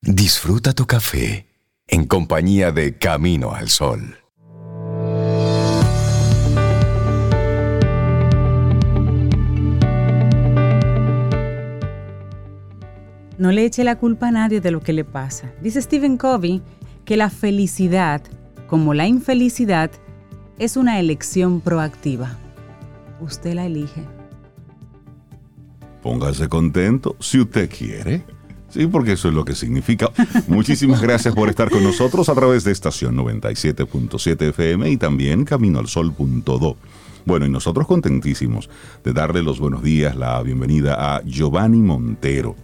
disfruta tu café en compañía de Camino al Sol. No le eche la culpa a nadie de lo que le pasa. Dice Stephen Covey que la felicidad, como la infelicidad, es una elección proactiva. Usted la elige. Póngase contento si usted quiere. Sí, porque eso es lo que significa. Muchísimas gracias por estar con nosotros a través de estación 97.7 FM y también caminoalsol.do. Bueno, y nosotros contentísimos de darle los buenos días, la bienvenida a Giovanni Montero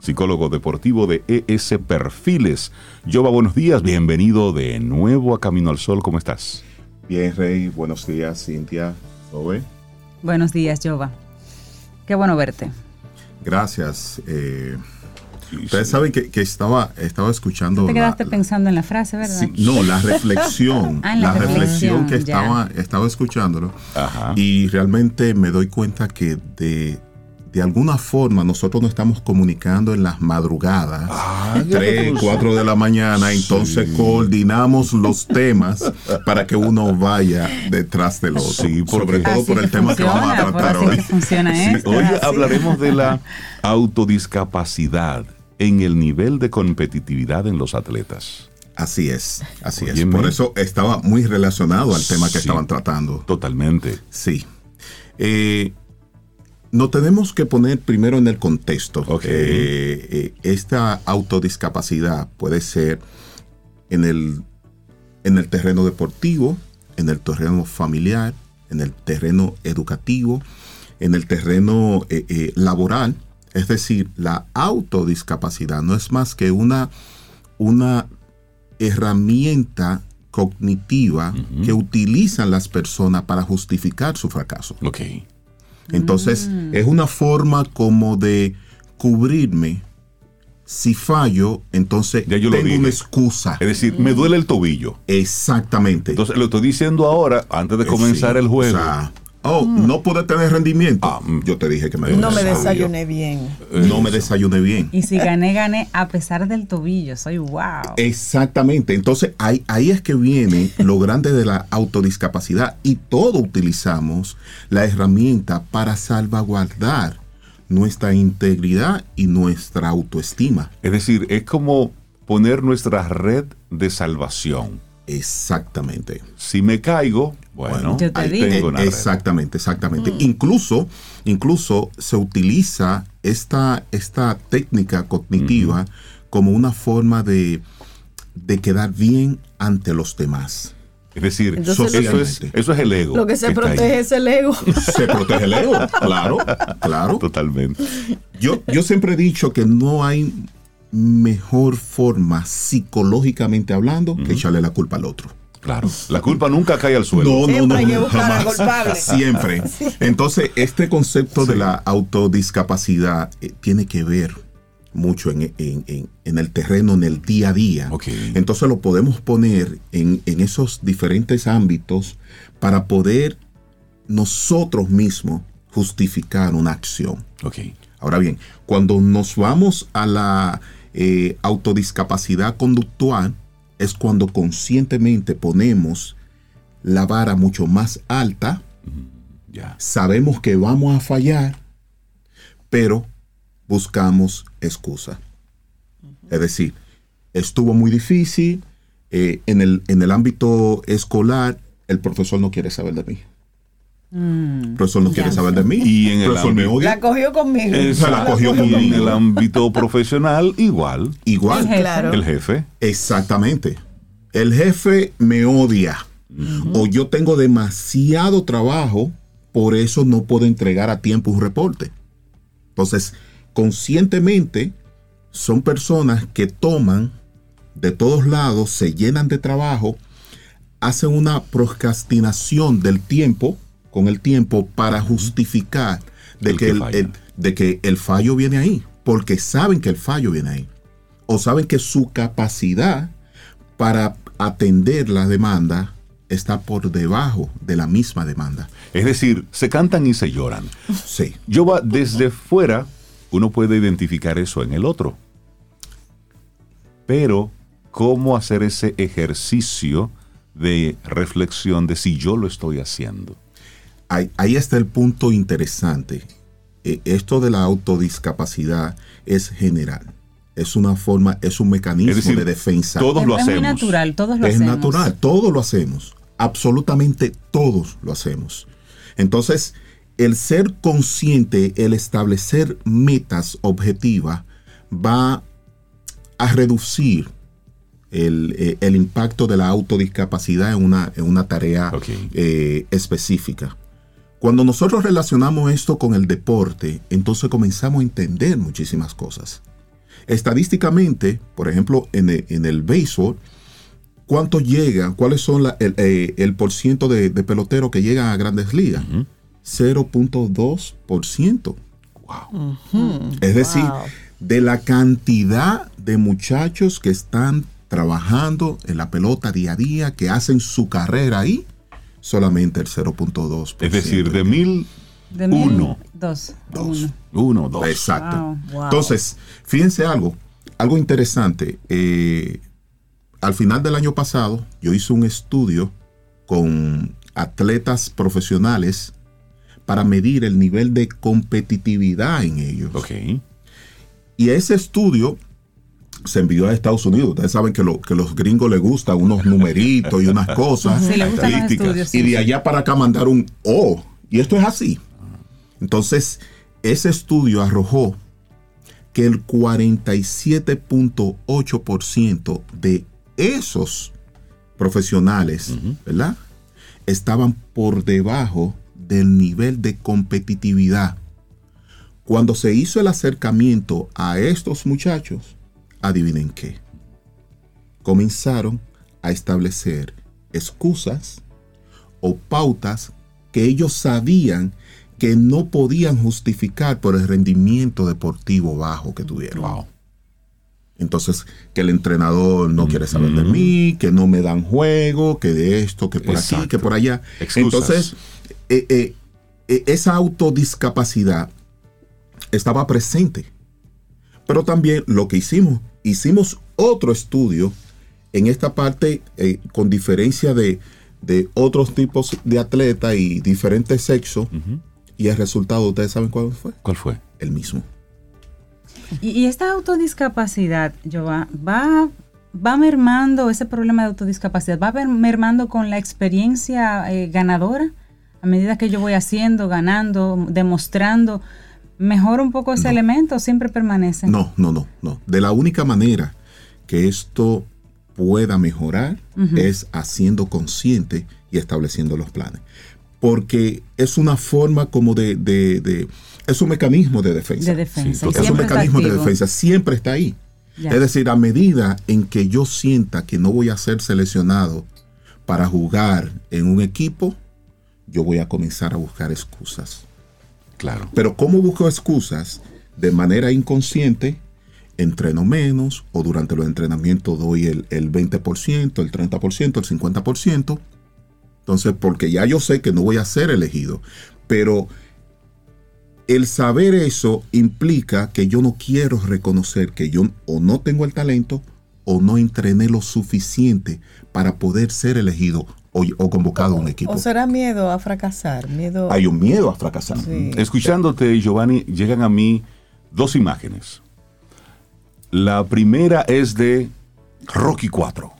psicólogo deportivo de ES Perfiles. Jova, buenos días, bienvenido de nuevo a Camino al Sol, ¿cómo estás? Bien, Rey, buenos días, Cintia, Ove. Buenos días, Jova. Qué bueno verte. Gracias. Eh, ustedes saben que, estaba, estaba escuchando. Te quedaste pensando en la frase, ¿verdad? no, la reflexión. Ah, la, reflexión, que estaba, estaba escuchándolo. Y realmente me doy cuenta que de de alguna forma nosotros nos estamos comunicando en las madrugadas, ah, 3, 4 de la mañana, entonces coordinamos los temas para que uno vaya detrás del otro. Sí, sobre todo por el tema que vamos a tratar hoy. hoy hablaremos de la autodiscapacidad en el nivel de competitividad en los atletas. Así es, así es. Por eso estaba muy relacionado al tema que estaban tratando. Totalmente. Sí. Eh, no tenemos que poner primero en el contexto. que eh, esta autodiscapacidad puede ser en el, en el terreno deportivo, en el terreno familiar, en el terreno educativo, en el terreno eh, eh, laboral. Es decir, la autodiscapacidad no es más que una, una herramienta cognitiva que utilizan las personas para justificar su fracaso. Okay. Entonces, mm. es una forma como de cubrirme. Si fallo, entonces tengo una excusa. Es decir, me duele el tobillo. Exactamente. Entonces, lo estoy diciendo ahora, antes de eh, comenzar el juego. Oh, mm. no pude tener rendimiento. Ah, mm. yo te dije que me No me desayuné bien. No me desayuné bien. Y si gané, gané a pesar del tobillo. Soy wow. Exactamente. Entonces ahí, ahí es que viene lo grande de la autodiscapacidad. Y todo utilizamos la herramienta para salvaguardar nuestra integridad y nuestra autoestima. Es decir, es como poner nuestra red de salvación Exactamente. Si me caigo, bueno, ahí tengo una Exactamente, exactamente. Mm. Incluso, incluso se utiliza esta, esta técnica cognitiva como una forma de, quedar bien ante los demás. Es decir, eso, es, eso, es, el ego. Lo que se protege es el ego. Se protege el ego, claro, claro. Totalmente. Yo, yo siempre he dicho que no hay mejor forma, psicológicamente hablando, que echarle la culpa al otro. Claro, la culpa nunca cae al suelo. No, no, no, jamás. Siempre. Entonces, este concepto de la autodiscapacidad eh, tiene que ver mucho en, el terreno, en el día a día. Entonces lo podemos poner en, esos diferentes ámbitos para poder nosotros mismos justificar una acción. Ahora bien, cuando nos vamos a la eh, autodiscapacidad conductual, es cuando conscientemente ponemos la vara mucho más alta, ya. sabemos que vamos a fallar, pero buscamos excusa. Es decir, estuvo muy difícil, eh, en, el, en el ámbito escolar, el profesor no quiere saber de mí. Mm, el profesor no quiere saber de mí. Y en el, ámbito, La cogió conmigo. la cogió conmigo. en el ámbito profesional, igual. Igual. Claro. El jefe. Exactamente. El jefe me odia. O yo tengo demasiado trabajo, por eso no puedo entregar a tiempo un reporte. Entonces, conscientemente, son personas que toman de todos lados, se llenan de trabajo, hacen una procrastinación del tiempo, con el tiempo, para justificar de, que, el, de que el fallo viene ahí, porque saben que el fallo viene ahí, o saben que su capacidad para atender la demanda está por debajo de la misma demanda. Es decir, se cantan y se lloran. Sí. Yo va desde fuera, uno puede identificar eso en el otro. Pero cómo hacer ese ejercicio de reflexión de si yo lo estoy haciendo. Ahí, está el punto interesante. Eh, esto de la autodiscapacidad es general. Es una forma, es un mecanismo de defensa. Todos lo hacemos. Es natural, todos lo hacemos. Es natural, todos lo hacemos. Absolutamente todos lo hacemos. Entonces, el ser consciente, el establecer metas objetivas, va a reducir eh, el, impacto de la autodiscapacidad en una, en una tarea eh, específica. Cuando nosotros relacionamos esto con el deporte, entonces comenzamos a entender muchísimas cosas. Estadísticamente, por ejemplo, en el, en el béisbol, ¿cuánto llega? ¿Cuáles son el, eh, el por ciento de, peloteros que llegan a grandes ligas? 0.2%. Wow. Es decir, de la cantidad de muchachos que están trabajando en la pelota día a día, que hacen su carrera ahí, solamente el 0.2%. Es decir, de mil, de uno. Dos. Uno, dos. Exacto. Entonces, fíjense algo, algo interesante. Eh, al final del año pasado, yo hice un estudio con atletas profesionales para medir el nivel de competitividad en ellos. Okay. Y ese estudio se envió a Estados Unidos. Ustedes saben que, lo, que los gringos les gustan unos numeritos y unas cosas, estadísticas. y de allá para acá mandaron, oh, y esto es así. Entonces, ese estudio arrojó que el 47.8% de esos profesionales, ¿verdad? Estaban por debajo del nivel de competitividad. Cuando se hizo el acercamiento a estos muchachos, adivinen qué. Comenzaron a establecer excusas o pautas que ellos sabían que no podían justificar por el rendimiento deportivo bajo que tuvieron. Entonces, que el entrenador no quiere saber de mí, que no me dan juego, que de esto, que por aquí, que por allá. Entonces, eh, eh, eh, esa autodiscapacidad estaba presente. Pero también lo que hicimos hicimos otro estudio en esta parte eh, con diferencia de, otros tipos de atletas y diferentes sexos. Y el resultado, ¿ustedes saben cuál fue? ¿Cuál fue? El mismo. Y, esta autodiscapacidad, Joa, va, va mermando, ese problema de autodiscapacidad, va mermando con la experiencia eh, ganadora a medida que yo voy haciendo, ganando, demostrando ¿Mejora un poco ese elemento o siempre permanece? No, no, no, no. De la única manera que esto pueda mejorar es haciendo consciente y estableciendo los planes. Porque es una forma como de, de, es un mecanismo de defensa. De defensa. es un mecanismo de defensa, siempre está ahí. Es decir, a medida en que yo sienta que no voy a ser seleccionado para jugar en un equipo, yo voy a comenzar a buscar excusas. Claro. Pero ¿cómo busco excusas? De manera inconsciente, entreno menos o durante los entrenamientos doy el, 20%, el 30%, el 50%. Entonces, porque ya yo sé que no voy a ser elegido. Pero el saber eso implica que yo no quiero reconocer que yo o no tengo el talento o no entrené lo suficiente para poder ser elegido o, convocado a un equipo. ¿O será miedo a fracasar? Miedo... Hay un miedo a fracasar. Escuchándote, Giovanni, llegan a mí dos imágenes. La primera es de Rocky 4.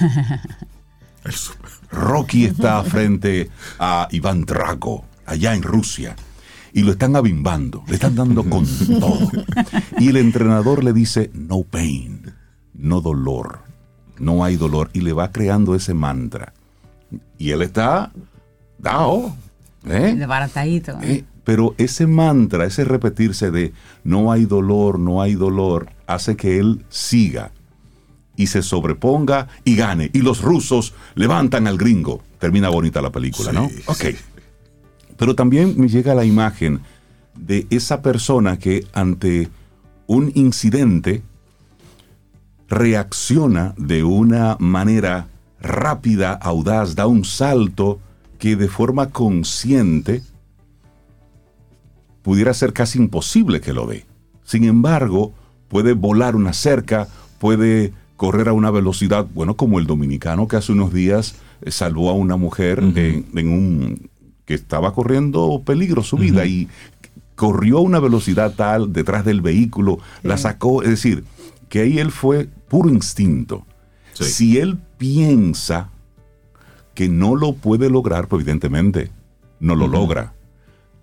Rocky está frente a Iván Drago, allá en Rusia, y lo están abimbando, le están dando con todo. Y el entrenador le dice, no pain, no dolor, no hay dolor, y le va creando ese mantra. Y él está dado. ¿eh? De ¿eh? pero ese mantra, ese repetirse de no hay dolor, no hay dolor, hace que él siga y se sobreponga y gane. Y los rusos levantan al gringo. Termina bonita la película, ¿no? Ok. Pero también me llega la imagen de esa persona que ante un incidente reacciona de una manera rápida, audaz, da un salto que de forma consciente pudiera ser casi imposible que lo dé. Sin embargo, puede volar una cerca, puede correr a una velocidad, bueno, como el dominicano que hace unos días eh, salvó a una mujer en, un que estaba corriendo peligro su vida y corrió a una velocidad tal detrás del vehículo, la sacó, es decir, que ahí él fue puro instinto. Si él piensa que no lo puede lograr, pues evidentemente no lo logra.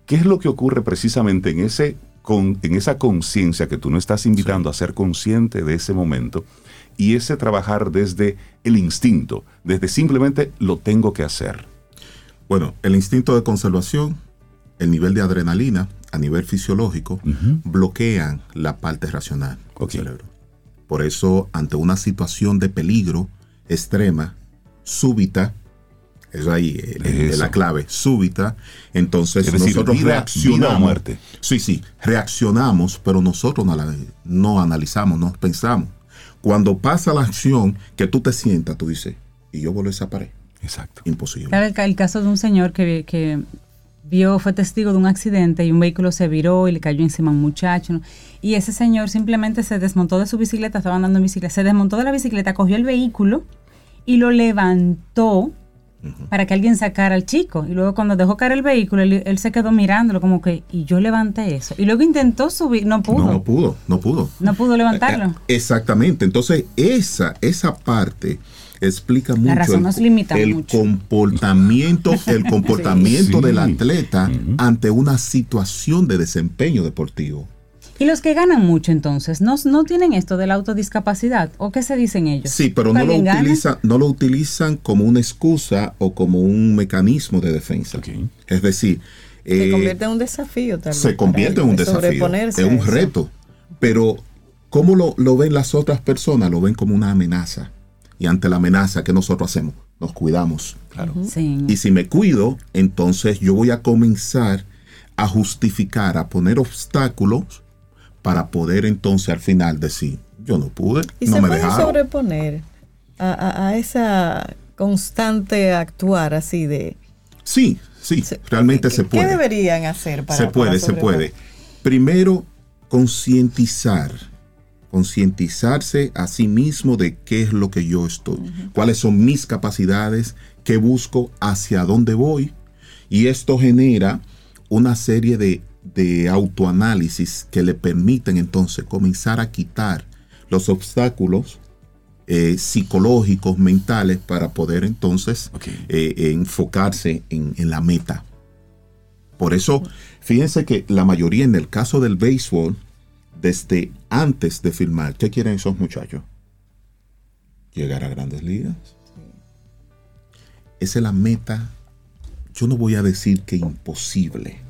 ¿Qué es lo que ocurre precisamente en, ese, con, en esa conciencia que tú no estás invitando a ser consciente de ese momento? y ese trabajar desde el instinto, desde simplemente lo tengo que hacer. Bueno, el instinto de conservación, el nivel de adrenalina a nivel fisiológico, bloquean la parte racional del cerebro. Por eso, ante una situación de peligro extrema, súbita, es ahí la clave, súbita. Entonces nosotros reaccionamos. muerte. Sí, sí, reaccionamos, pero nosotros no, no, analizamos, no pensamos. Cuando pasa la acción, que tú te sientas, tú dices, y yo vuelvo a esa pared. Exacto. Imposible. El, el caso de un señor que, que vio, fue testigo de un accidente y un vehículo se viró y le cayó encima a un muchacho. Y ese señor simplemente se desmontó de su bicicleta, estaba andando en bicicleta, se desmontó de la bicicleta, cogió el vehículo y lo levantó para que alguien sacara al chico. Y luego cuando dejó caer el vehículo, él, se quedó mirándolo como que, y yo levanté eso. Y luego intentó subir, no pudo. No, pudo, no pudo. No pudo levantarlo. Eh, eh, exactamente. Entonces, esa, esa parte explica mucho el, comportamiento, el comportamiento del atleta ante una situación de desempeño deportivo. ¿Y los que ganan mucho entonces no, no tienen esto de la autodiscapacidad? ¿O qué se dicen ellos? Sí, pero no lo, utilizan, no lo utilizan como una excusa o como un mecanismo de defensa. Es decir... Se eh, convierte en un desafío también. Se convierte en un desafío. Es un reto. Pero ¿cómo lo, lo ven las otras personas? Lo ven como una amenaza. Y ante la amenaza, ¿qué nosotros hacemos? Nos cuidamos. Claro. Y si me cuido, entonces yo voy a comenzar a justificar, a poner obstáculos para poder entonces al final decir, yo no pude, ¿Y no se me puede sobreponer a, esa constante actuar así de... Sí, sí, realmente se puede. ¿Qué deberían hacer para Se puede, se puede. Primero, concientizar, concientizarse a sí mismo de qué es lo que yo estoy, cuáles son mis capacidades, qué busco, hacia dónde voy. Y esto genera una serie de de autoanálisis que le permiten entonces comenzar a quitar los obstáculos eh, psicológicos, mentales, para poder entonces eh, enfocarse en, la meta. Por eso, fíjense que la mayoría en el caso del béisbol, desde antes de filmar, ¿qué quieren esos muchachos? Llegar a grandes ligas. Esa es la meta, yo no voy a decir que imposible,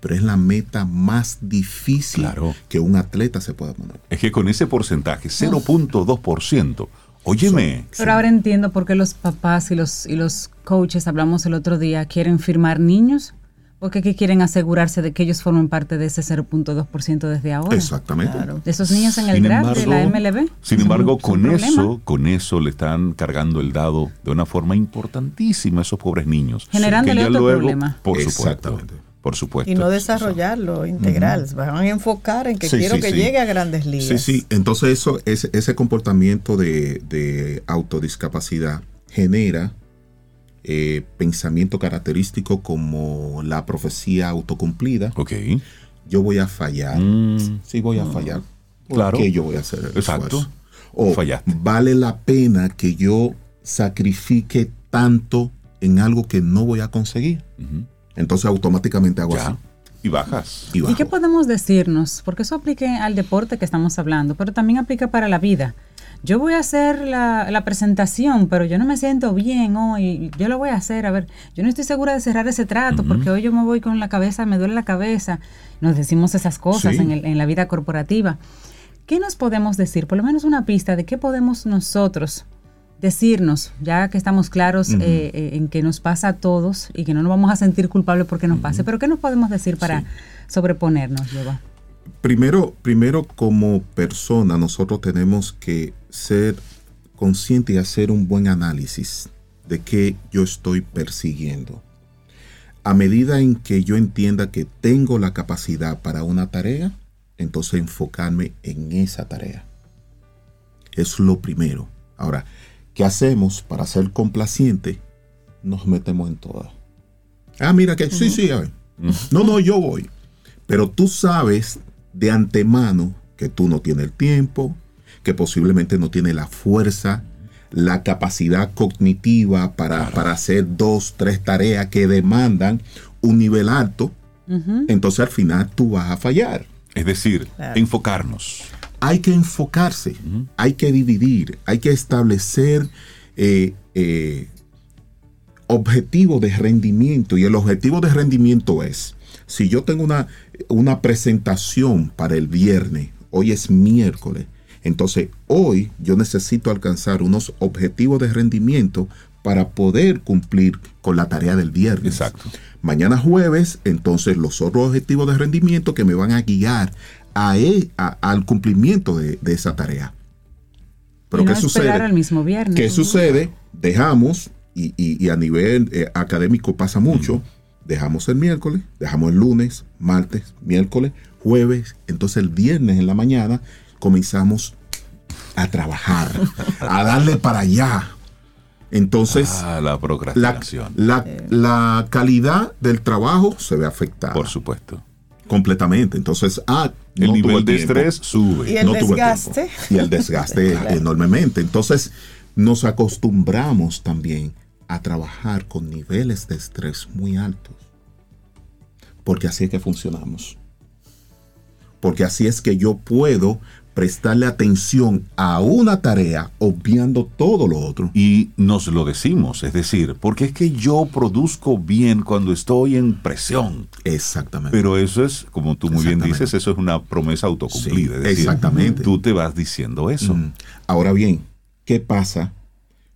pero es la meta más difícil que un atleta se pueda poner. Es que con ese porcentaje, 0.2%, óyeme. Pero ahora entiendo por qué los papás y los, y los coaches, hablamos el otro día, quieren firmar niños. Porque qué quieren asegurarse de que ellos formen parte de ese 0.2% desde ahora. Exactamente. De esos niños en el draft de la MLB. Sin embargo, con eso, con eso le están cargando el dado de una forma importantísima a esos pobres niños. Generándole otro problema. Por supuesto Por supuesto. Y no desarrollarlo integral. Van a enfocar en que quiero que llegue a grandes ligas. Sí, sí. Entonces eso, ese, ese comportamiento de, de autodiscapacidad genera eh, pensamiento característico como la profecía autocumplida. Ok. Yo voy a fallar. Mm. Sí, voy a fallar. claro. qué yo voy a hacer el Exacto. O vale la pena que yo sacrifique tanto en algo que no voy a conseguir. Entonces automáticamente hago así. Y bajas. Y, qué podemos decirnos? Porque eso aplica al deporte que estamos hablando, pero también aplica para la vida. Yo voy a hacer la, presentación, pero yo no me siento bien hoy. Yo lo voy a hacer. A ver, yo no estoy segura de cerrar ese trato porque hoy yo me voy con la cabeza, me duele la cabeza. Nos decimos esas cosas en, en la vida corporativa. ¿Qué nos podemos decir? Por lo menos una pista de qué podemos nosotros decirnos, ya que estamos claros eh, eh, en que nos pasa a todos y que no nos vamos a sentir culpables porque nos pase, pero ¿qué nos podemos decir para sobreponernos, Luego? Primero, primero, como persona, nosotros tenemos que ser conscientes y hacer un buen análisis de qué yo estoy persiguiendo. A medida en que yo entienda que tengo la capacidad para una tarea, entonces enfocarme en esa tarea. Es lo primero. Ahora, ¿Qué hacemos para ser complaciente? Nos metemos en todas. Ah, mira que sí, sí, no, no, yo voy. Pero tú sabes de antemano que tú no tienes el tiempo, que posiblemente no tienes la fuerza, la capacidad cognitiva para, hacer dos, tres tareas que demandan un nivel alto. Entonces al final tú vas a fallar. Es decir, enfocarnos hay que enfocarse, hay que dividir, hay que establecer eh, eh, objetivos de rendimiento. Y el objetivo de rendimiento es, si yo tengo una, una presentación para el viernes, hoy es miércoles, entonces hoy yo necesito alcanzar unos objetivos de rendimiento para poder cumplir con la tarea del viernes. Exacto. Mañana jueves, entonces los otros objetivos de rendimiento que me van a guiar al cumplimiento de, esa tarea. Pero ¿qué sucede? mismo viernes. ¿Qué sucede? Dejamos, y, a nivel eh, académico pasa mucho, dejamos el miércoles, dejamos el lunes, martes, miércoles, jueves, entonces el viernes en la mañana comenzamos a trabajar, a darle para allá. Entonces, ah, la procrastinación. la, calidad del trabajo se ve afectada. Por supuesto completamente. Entonces, ah, el nivel de estrés sube. Y el desgaste. Y el desgaste enormemente. Entonces, nos acostumbramos también a trabajar con niveles de estrés muy altos. Porque así es que funcionamos. Porque así es que yo puedo prestarle atención a una tarea obviando todo lo otro. Y nos lo decimos, es decir, porque es que yo produzco bien cuando estoy en presión. Exactamente. Pero eso es, como tú muy bien dices, eso es una promesa autocumplida. exactamente. Tú te vas diciendo eso. Mm. Ahora bien, ¿qué pasa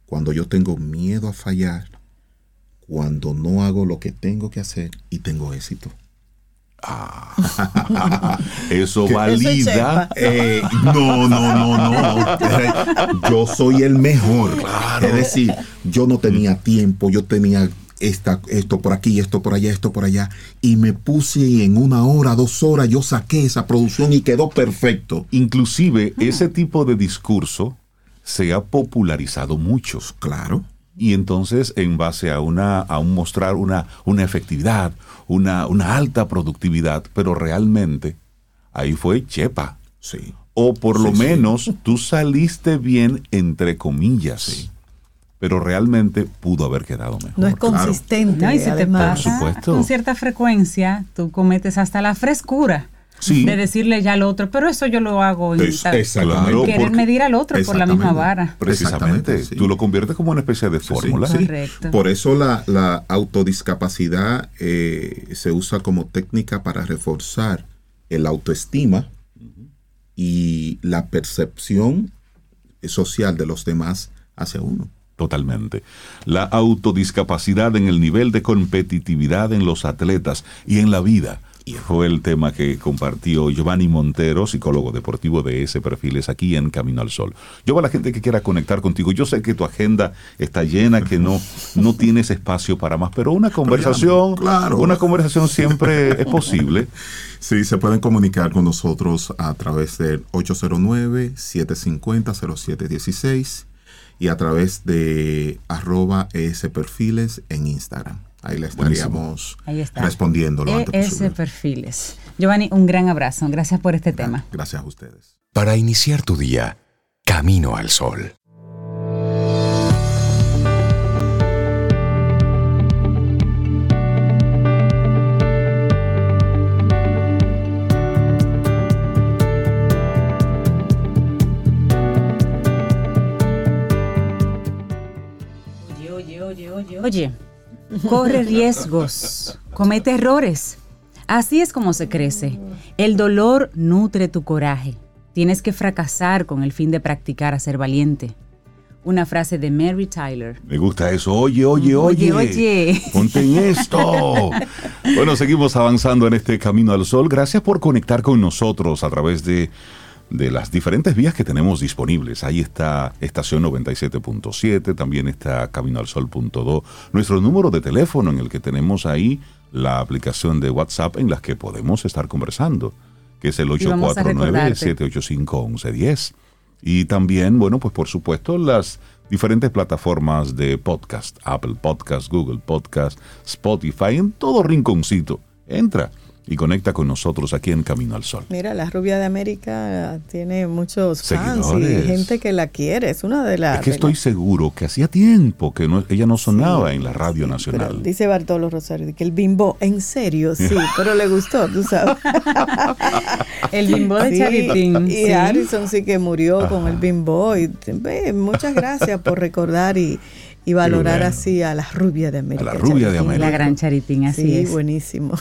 cuando yo tengo miedo a fallar? Cuando no hago lo que tengo que hacer y tengo éxito. Ah, eso valida. Eh, no, no, no, no. Yo soy el mejor. Es decir, yo no tenía tiempo, yo tenía esta, esto por aquí, esto por allá, esto por allá. Y me puse en una hora, dos horas, yo saqué esa producción y quedó perfecto. Inclusive, ese tipo de discurso se ha popularizado mucho. Claro. Y entonces, en base a, una, a un mostrar una, una efectividad, una, una alta productividad, pero realmente ahí fue chepa. Sí. O por lo menos tú saliste bien, entre comillas. Pero realmente pudo haber quedado mejor. No es consistente. y se te pasa con cierta frecuencia, tú cometes hasta la frescura de decirle ya al otro, pero eso yo lo hago es, querer medir al otro por la misma vara. Precisamente, tú lo conviertes como una especie de fórmula. Por eso la, autodiscapacidad eh, se usa como técnica para reforzar el autoestima y la percepción social de los demás hacia uno. Totalmente. La autodiscapacidad en el nivel de competitividad en los atletas y en la vida fue el tema que compartió Giovanni Montero, psicólogo deportivo de ese Perfiles, aquí en Camino al Sol. Yo a la gente que quiera conectar contigo, yo sé que tu agenda está llena, que no, no tienes espacio para más, pero una conversación, claro. una conversación siempre es posible. Sí, se pueden comunicar con nosotros a través del 809-750-0716 y a través de arroba perfiles en Instagram. Ahí le estaríamos respondiendo lo antes e perfiles. Giovanni, un gran abrazo. Gracias por este tema. Gracias a ustedes. Para iniciar tu día, camino al sol. Oye, oye, oye, oye. Corre riesgos, comete errores. Así es como se crece. El dolor nutre tu coraje. Tienes que fracasar con el fin de practicar a ser valiente. Una frase de Mary Tyler. Me gusta eso. Oye, oye, oye. Oye, oye. Ponte en esto. bueno, seguimos avanzando en este camino al sol. Gracias por conectar con nosotros a través de de las diferentes vías que tenemos disponibles. Ahí está estación 97.7, también está Camino al Sol.do, nuestro número de teléfono en el que tenemos ahí la aplicación de WhatsApp en las que podemos estar conversando, que es el 849-785-1110. Y también, bueno, pues por supuesto las diferentes plataformas de podcast, Apple Podcast, Google Podcast, Spotify, en todo rinconcito. Entra y conecta con nosotros aquí en Camino al Sol. Mira, la rubia de América tiene muchos fans y gente que la quiere. Es una de las. Es que estoy seguro que hacía tiempo que no, ella no sonaba en la radio nacional. dice Bartolo Rosario que el bimbo, en serio, sí, pero le gustó, tú sabes. el bimbo de Charitín. Y Harrison sí que murió con el bimbo. Y, muchas gracias por recordar y valorar así a la rubia de América. la rubia de América. La gran Charitín, así es. Sí, buenísimo.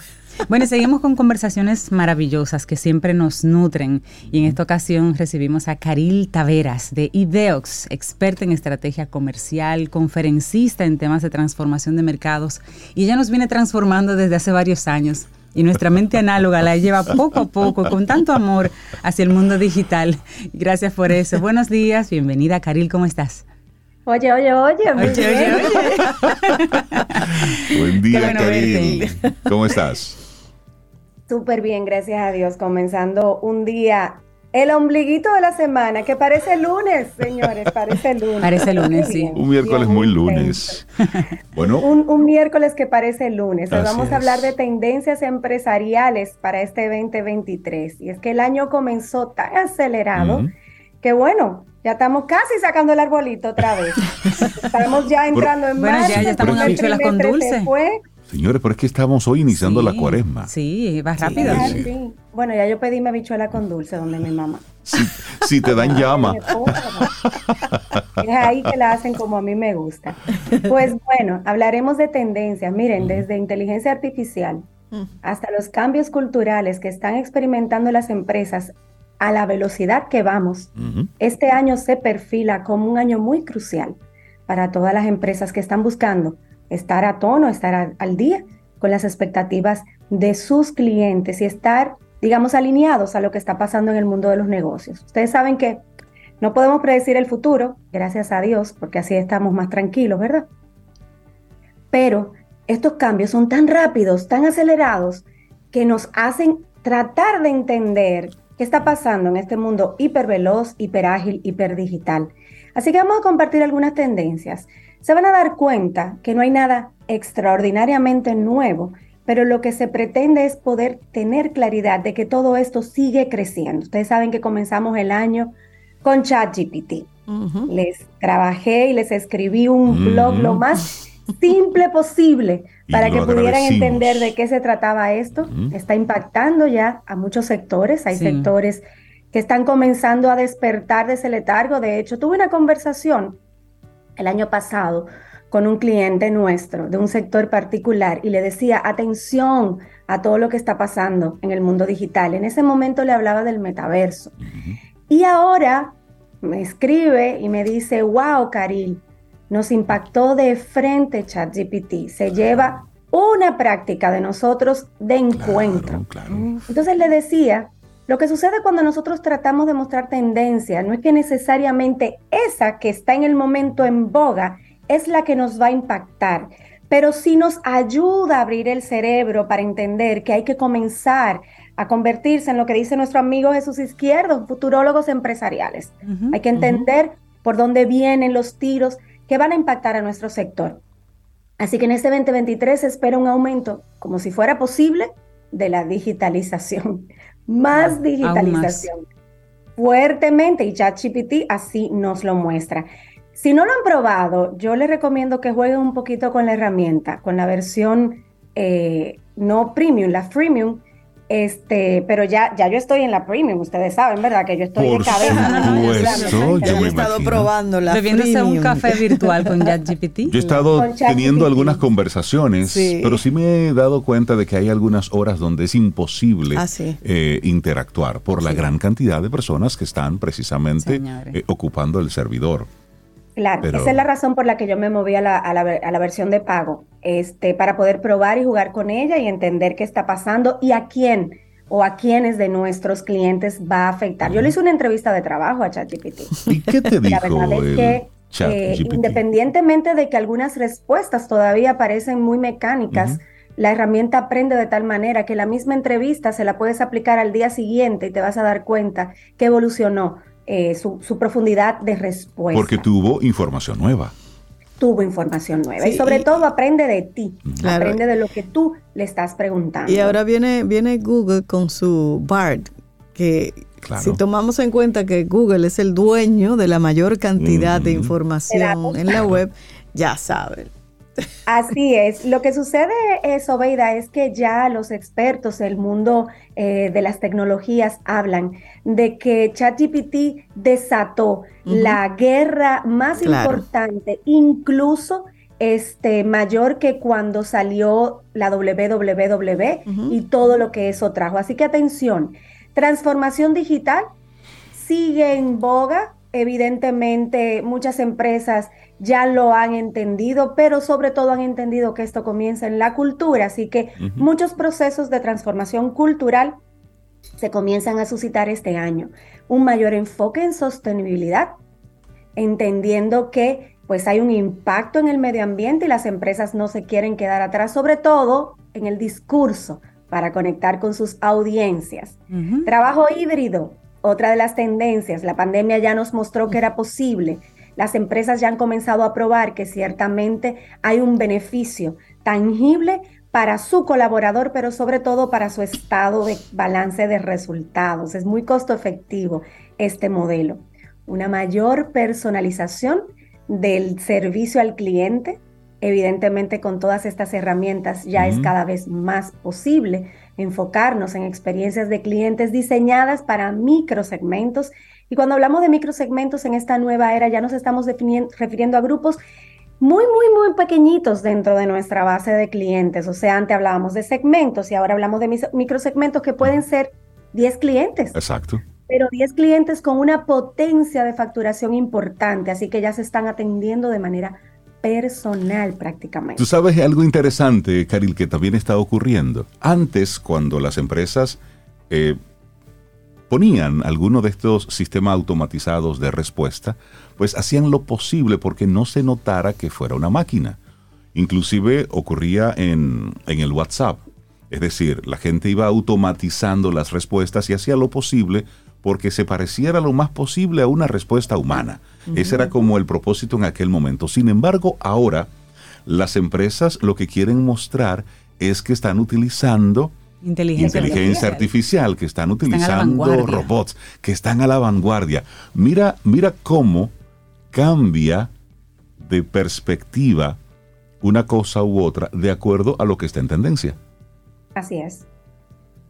Bueno, seguimos con conversaciones maravillosas que siempre nos nutren y en esta ocasión recibimos a Caril Taveras de Ideox, experta en estrategia comercial, conferencista en temas de transformación de mercados y ella nos viene transformando desde hace varios años y nuestra mente análoga la lleva poco a poco con tanto amor hacia el mundo digital. Gracias por eso. Buenos días, bienvenida Caril, ¿cómo estás? Oye, oye, oye. Oye, oye, oye. Buen día, Caril. ¿Cómo estás? Súper bien, gracias a Dios. Comenzando un día, el ombliguito de la semana, que parece lunes, señores, parece lunes. Parece lunes, sí. Un miércoles muy lunes. bueno. Un, miércoles que parece lunes. Hoy vamos a hablar de tendencias empresariales para este 2023. Y es que el año comenzó tan acelerado que, bueno, ya estamos casi sacando el arbolito otra vez. estamos ya entrando en Bueno, ya, ya estamos en las con dulce. Señores, pero es que estamos hoy iniciando la cuaresma. Sí, va rápido. Bueno, ya yo pedí mi habichuela con dulce donde mi mamá. Si, te dan llama. es ahí que la hacen como a mí me gusta. Pues bueno, hablaremos de tendencias. Miren, desde inteligencia artificial hasta los cambios culturales que están experimentando las empresas a la velocidad que vamos. Este año se perfila como un año muy crucial para todas las empresas que están buscando estar a tono, estar al día con las expectativas de sus clientes y estar, digamos, alineados a lo que está pasando en el mundo de los negocios. Ustedes saben que no podemos predecir el futuro, gracias a Dios, porque así estamos más tranquilos, ¿verdad? Pero estos cambios son tan rápidos, tan acelerados, que nos hacen tratar de entender qué está pasando en este mundo hiperveloz, hiperágil, hiperdigital. Así que vamos a compartir algunas tendencias se van a dar cuenta que no hay nada extraordinariamente nuevo, pero lo que se pretende es poder tener claridad de que todo esto sigue creciendo. Ustedes saben que comenzamos el año con ChatGPT. Les trabajé y les escribí un blog lo más simple posible para que pudieran entender de qué se trataba esto. Está impactando ya a muchos sectores. Hay sectores que están comenzando a despertar de ese letargo. De hecho, tuve una conversación el año pasado con un cliente nuestro de un sector particular y le decía, atención a todo lo que está pasando en el mundo digital. En ese momento le hablaba del metaverso. Y ahora me escribe y me dice, wow, Caril, nos impactó de frente ChatGPT. Se lleva una práctica de nosotros de encuentro. Entonces le decía, lo que sucede cuando nosotros tratamos de mostrar tendencia no es que necesariamente esa que está en el momento en boga es la que nos va a impactar, pero sí nos ayuda a abrir el cerebro para entender que hay que comenzar a convertirse en lo que dice nuestro amigo Jesús Izquierdo, futurólogos empresariales. Hay que entender por dónde vienen los tiros que van a impactar a nuestro sector. Así que en este 2023 se espera un aumento, como si fuera posible, de la digitalización. Más digitalización. Fuertemente, y ChatGPT así nos lo muestra. Si no lo han probado, yo les recomiendo que jueguen un poquito con la herramienta, con la versión eh, no premium, la freemium, este, pero ya, ya yo estoy en la premium, ustedes saben, ¿verdad? Que yo estoy Por de cabeza. Supuesto, yo he estado probando la Bebiéndose un café virtual con ChatGPT. Yo he estado teniendo algunas conversaciones, pero sí me he dado cuenta de que hay algunas horas donde es imposible ah, eh, interactuar por la gran cantidad de personas que están precisamente eh, ocupando el servidor. Claro, esa es la razón por la que yo me moví a la, a la, a la versión de pago, este, para poder probar y jugar con ella y entender qué está pasando y a quién o a quiénes de nuestros clientes va a afectar. Yo le hice una entrevista de trabajo a ChatGPT. ¿Y qué te dijo La verdad es que eh, independientemente de que algunas respuestas todavía parecen muy mecánicas, la herramienta aprende de tal manera que la misma entrevista se la puedes aplicar al día siguiente y te vas a dar cuenta que evolucionó eh, su, profundidad de respuesta. Porque tuvo información nueva. Tuvo información nueva y sobre todo aprende de ti, aprende de lo que tú le estás preguntando. Y ahora viene, viene Google con su BART, que si tomamos en cuenta que Google es el dueño de la mayor cantidad de información en la web, ya saben. Así es. Lo que sucede, eh, Sobeida, es que ya los expertos del mundo eh, de las tecnologías hablan de que ChatGPT desató la guerra más importante, incluso este, mayor que cuando salió la WWW y todo lo que eso trajo. Así que atención, transformación digital sigue en boga. Evidentemente, muchas empresas ya lo han entendido, pero sobre todo han entendido que esto comienza en la cultura, así que muchos procesos de transformación cultural se comienzan a suscitar este año. Un mayor enfoque en sostenibilidad, entendiendo que pues hay un impacto en el medio ambiente y las empresas no se quieren quedar atrás, sobre todo en el discurso para conectar con sus audiencias. Trabajo híbrido, otra de las tendencias, la pandemia ya nos mostró que era posible las empresas ya han comenzado a probar que ciertamente hay un beneficio tangible para su colaborador, pero sobre todo para su estado de balance de resultados. Es muy costo efectivo este modelo. Una mayor personalización del servicio al cliente. Evidentemente con todas estas herramientas ya es cada vez más posible enfocarnos en experiencias de clientes diseñadas para microsegmentos y cuando hablamos de microsegmentos en esta nueva era, ya nos estamos refiriendo a grupos muy, muy, muy pequeñitos dentro de nuestra base de clientes. O sea, antes hablábamos de segmentos y ahora hablamos de microsegmentos que pueden ser 10 clientes. Exacto. Pero 10 clientes con una potencia de facturación importante, así que ya se están atendiendo de manera personal prácticamente. Tú sabes algo interesante, Caril, que también está ocurriendo. Antes, cuando las empresas eh, ponían alguno de estos sistemas automatizados de respuesta, pues hacían lo posible porque no se notara que fuera una máquina. Inclusive ocurría en, el WhatsApp. Es decir, la gente iba automatizando las respuestas y hacía lo posible porque se pareciera lo más posible a una respuesta humana. Ese era como el propósito en aquel momento. Sin embargo, ahora las empresas lo que quieren mostrar es que están utilizando inteligencia, artificial. que están utilizando robots, que están a la vanguardia. Mira, mira cómo cambia de perspectiva una cosa u otra de acuerdo a lo que está en tendencia. Así es.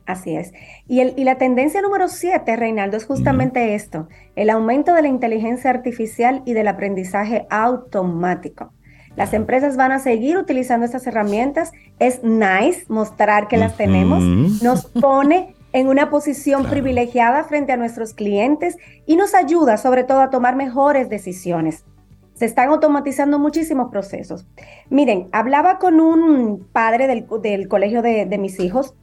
Así es. Y, el, y la tendencia número siete, Reinaldo, es justamente esto, el aumento de la inteligencia artificial y del aprendizaje automático. Las empresas van a seguir utilizando estas herramientas. Es nice mostrar que las tenemos. Nos pone en una posición privilegiada frente a nuestros clientes y nos ayuda sobre todo a tomar mejores decisiones. se están automatizando muchísimos procesos. Miren, hablaba con un padre del, colegio de, de, mis hijos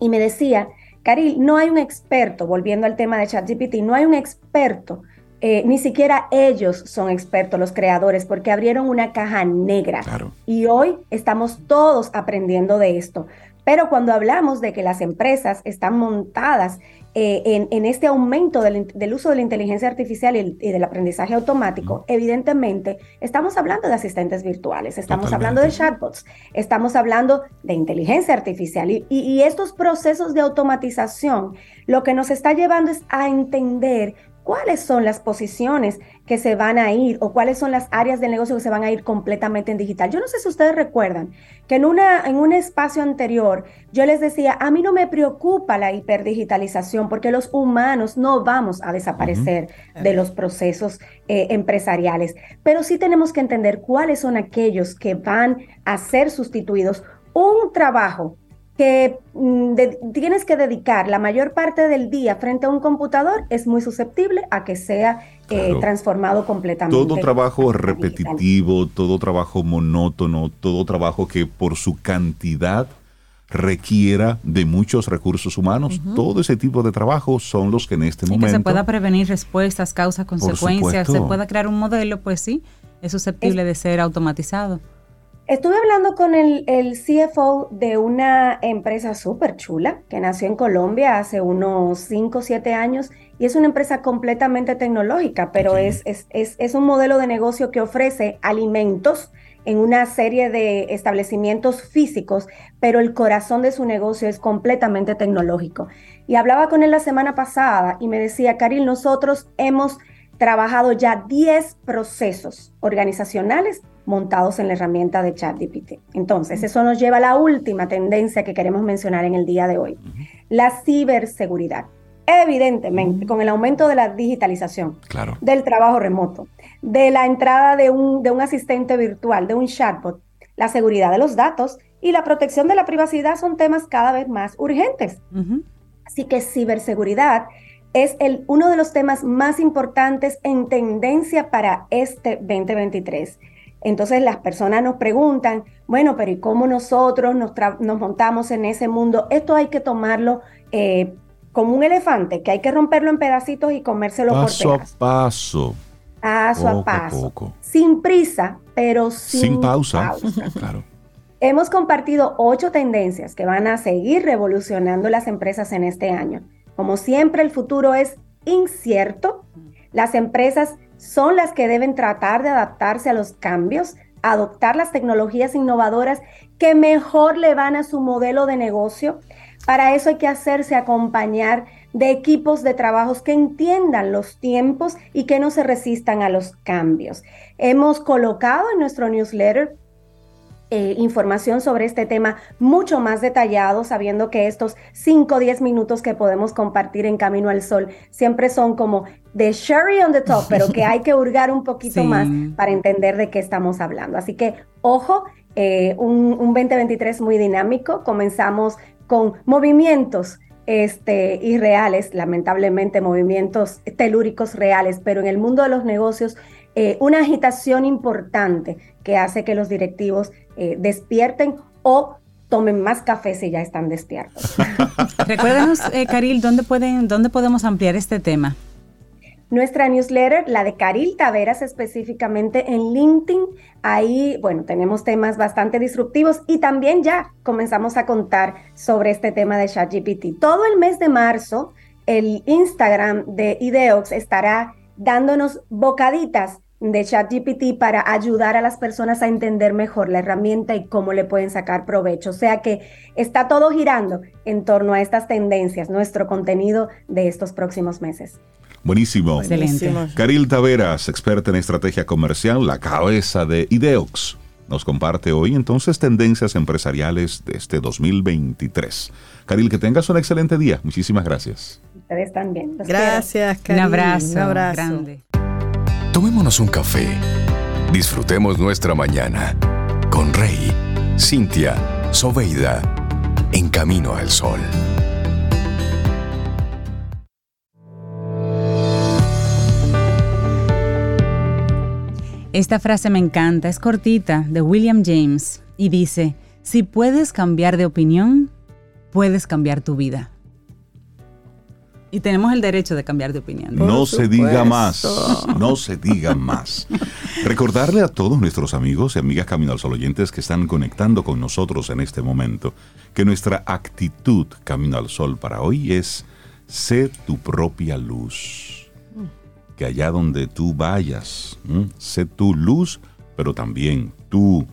y me decía, Caril, no hay un experto, volviendo al tema de ChatGPT, no hay un experto eh, ni siquiera ellos son expertos, los creadores, porque abrieron una caja negra. Y hoy estamos todos aprendiendo de esto. Pero cuando hablamos de que las empresas están montadas eh, en, este aumento del, uso de la inteligencia artificial y, del aprendizaje automático, evidentemente estamos hablando de asistentes virtuales, estamos hablando de chatbots, estamos hablando de inteligencia artificial y estos procesos de automatización lo que nos está llevando es a entender cuáles son las posiciones que se van a ir o cuáles son las áreas del negocio que se van a ir completamente en digital. Yo no sé si ustedes recuerdan que en, una, en un espacio anterior yo les decía, a mí no me preocupa la hiperdigitalización porque los humanos no vamos a desaparecer de los procesos eh, empresariales, pero sí tenemos que entender cuáles son aquellos que van a ser sustituidos. Un trabajo que mm, tienes que dedicar la mayor parte del día frente a un computador es muy susceptible a que sea eh, transformado completamente. Todo trabajo repetitivo, todo trabajo monótono, todo trabajo que por su cantidad requiera de muchos recursos humanos. Todo ese tipo de trabajo son los que en este momento... Que se pueda prevenir respuestas, causas, consecuencias, se pueda crear un modelo, pues sí, es susceptible de ser automatizado. Estuve hablando con el, CFO de una empresa súper chula que nació en Colombia hace unos 5 o 7 años y es una empresa completamente tecnológica, pero es, es, es, un modelo de negocio que ofrece alimentos en una serie de establecimientos físicos, pero el corazón de su negocio es completamente tecnológico. Y hablaba con él la semana pasada y me decía, Karil, nosotros hemos trabajado ya 10 procesos organizacionales montados en la herramienta de ChatGPT. Entonces, eso nos lleva a la última tendencia que queremos mencionar en el día de hoy, la ciberseguridad. Evidentemente, con el aumento de la digitalización, del trabajo remoto, de la entrada de un, de un asistente virtual, de un chatbot, la seguridad de los datos y la protección de la privacidad son temas cada vez más urgentes. Así que ciberseguridad es el, uno de los temas más importantes en tendencia para este 2023. Entonces las personas nos preguntan, bueno, pero ¿y cómo nosotros nos, montamos en ese mundo? Esto hay que tomarlo eh, como un elefante, que hay que romperlo en pedacitos y comérselo paso por pedazos. a paso. Paso a paso. Sin prisa, pero sin, sin pausa. claro. Hemos compartido ocho tendencias que van a seguir revolucionando las empresas en este año. Como siempre, el futuro es incierto. Las empresas son las que deben tratar de adaptarse a los cambios, adoptar las tecnologías innovadoras que mejor le van a su modelo de negocio. Para eso hay que hacerse acompañar de equipos de trabajos que entiendan los tiempos y que no se resistan a los cambios. Hemos colocado en nuestro newsletter eh, información sobre este tema mucho más detallado, sabiendo que estos 5 o 10 minutos que podemos compartir en Camino al Sol siempre son como de sherry on the top, pero que hay que hurgar un poquito más para entender de qué estamos hablando. Así que, ojo, eh, un, un 2023 muy dinámico. Comenzamos con movimientos este, irreales, lamentablemente movimientos telúricos reales, pero en el mundo de los negocios eh, una agitación importante que hace que los directivos eh, despierten o tomen más café si ya están despiertos. Recuérdanos, eh, Caril, ¿dónde, pueden, ¿dónde podemos ampliar este tema? Nuestra newsletter, la de Caril Taveras específicamente en LinkedIn, ahí, bueno, tenemos temas bastante disruptivos y también ya comenzamos a contar sobre este tema de ChatGPT. Todo el mes de marzo, el Instagram de Ideox estará dándonos bocaditas de ChatGPT para ayudar a las personas a entender mejor la herramienta y cómo le pueden sacar provecho. O sea que está todo girando en torno a estas tendencias, nuestro contenido de estos próximos meses. Buenísimo. Excelente. Caril Taveras, experta en estrategia comercial, la cabeza de Ideox, nos comparte hoy entonces tendencias empresariales de este 2023. Caril, que tengas un excelente día. Muchísimas gracias. Ustedes también. gracias, Caril. Un abrazo, un abrazo grande. Tomémonos un café. Disfrutemos nuestra mañana con Rey, Cintia, Soveida, en camino al sol. Esta frase me encanta, es cortita, de William James, y dice, si puedes cambiar de opinión, puedes cambiar tu vida. Y tenemos el derecho de cambiar de opinión. No se diga más, no se diga más. Recordarle a todos nuestros amigos y amigas Camino al Sol oyentes que están conectando con nosotros en este momento, que nuestra actitud Camino al Sol para hoy es sé tu propia luz. Que allá donde tú vayas, sé tu luz, pero también tú,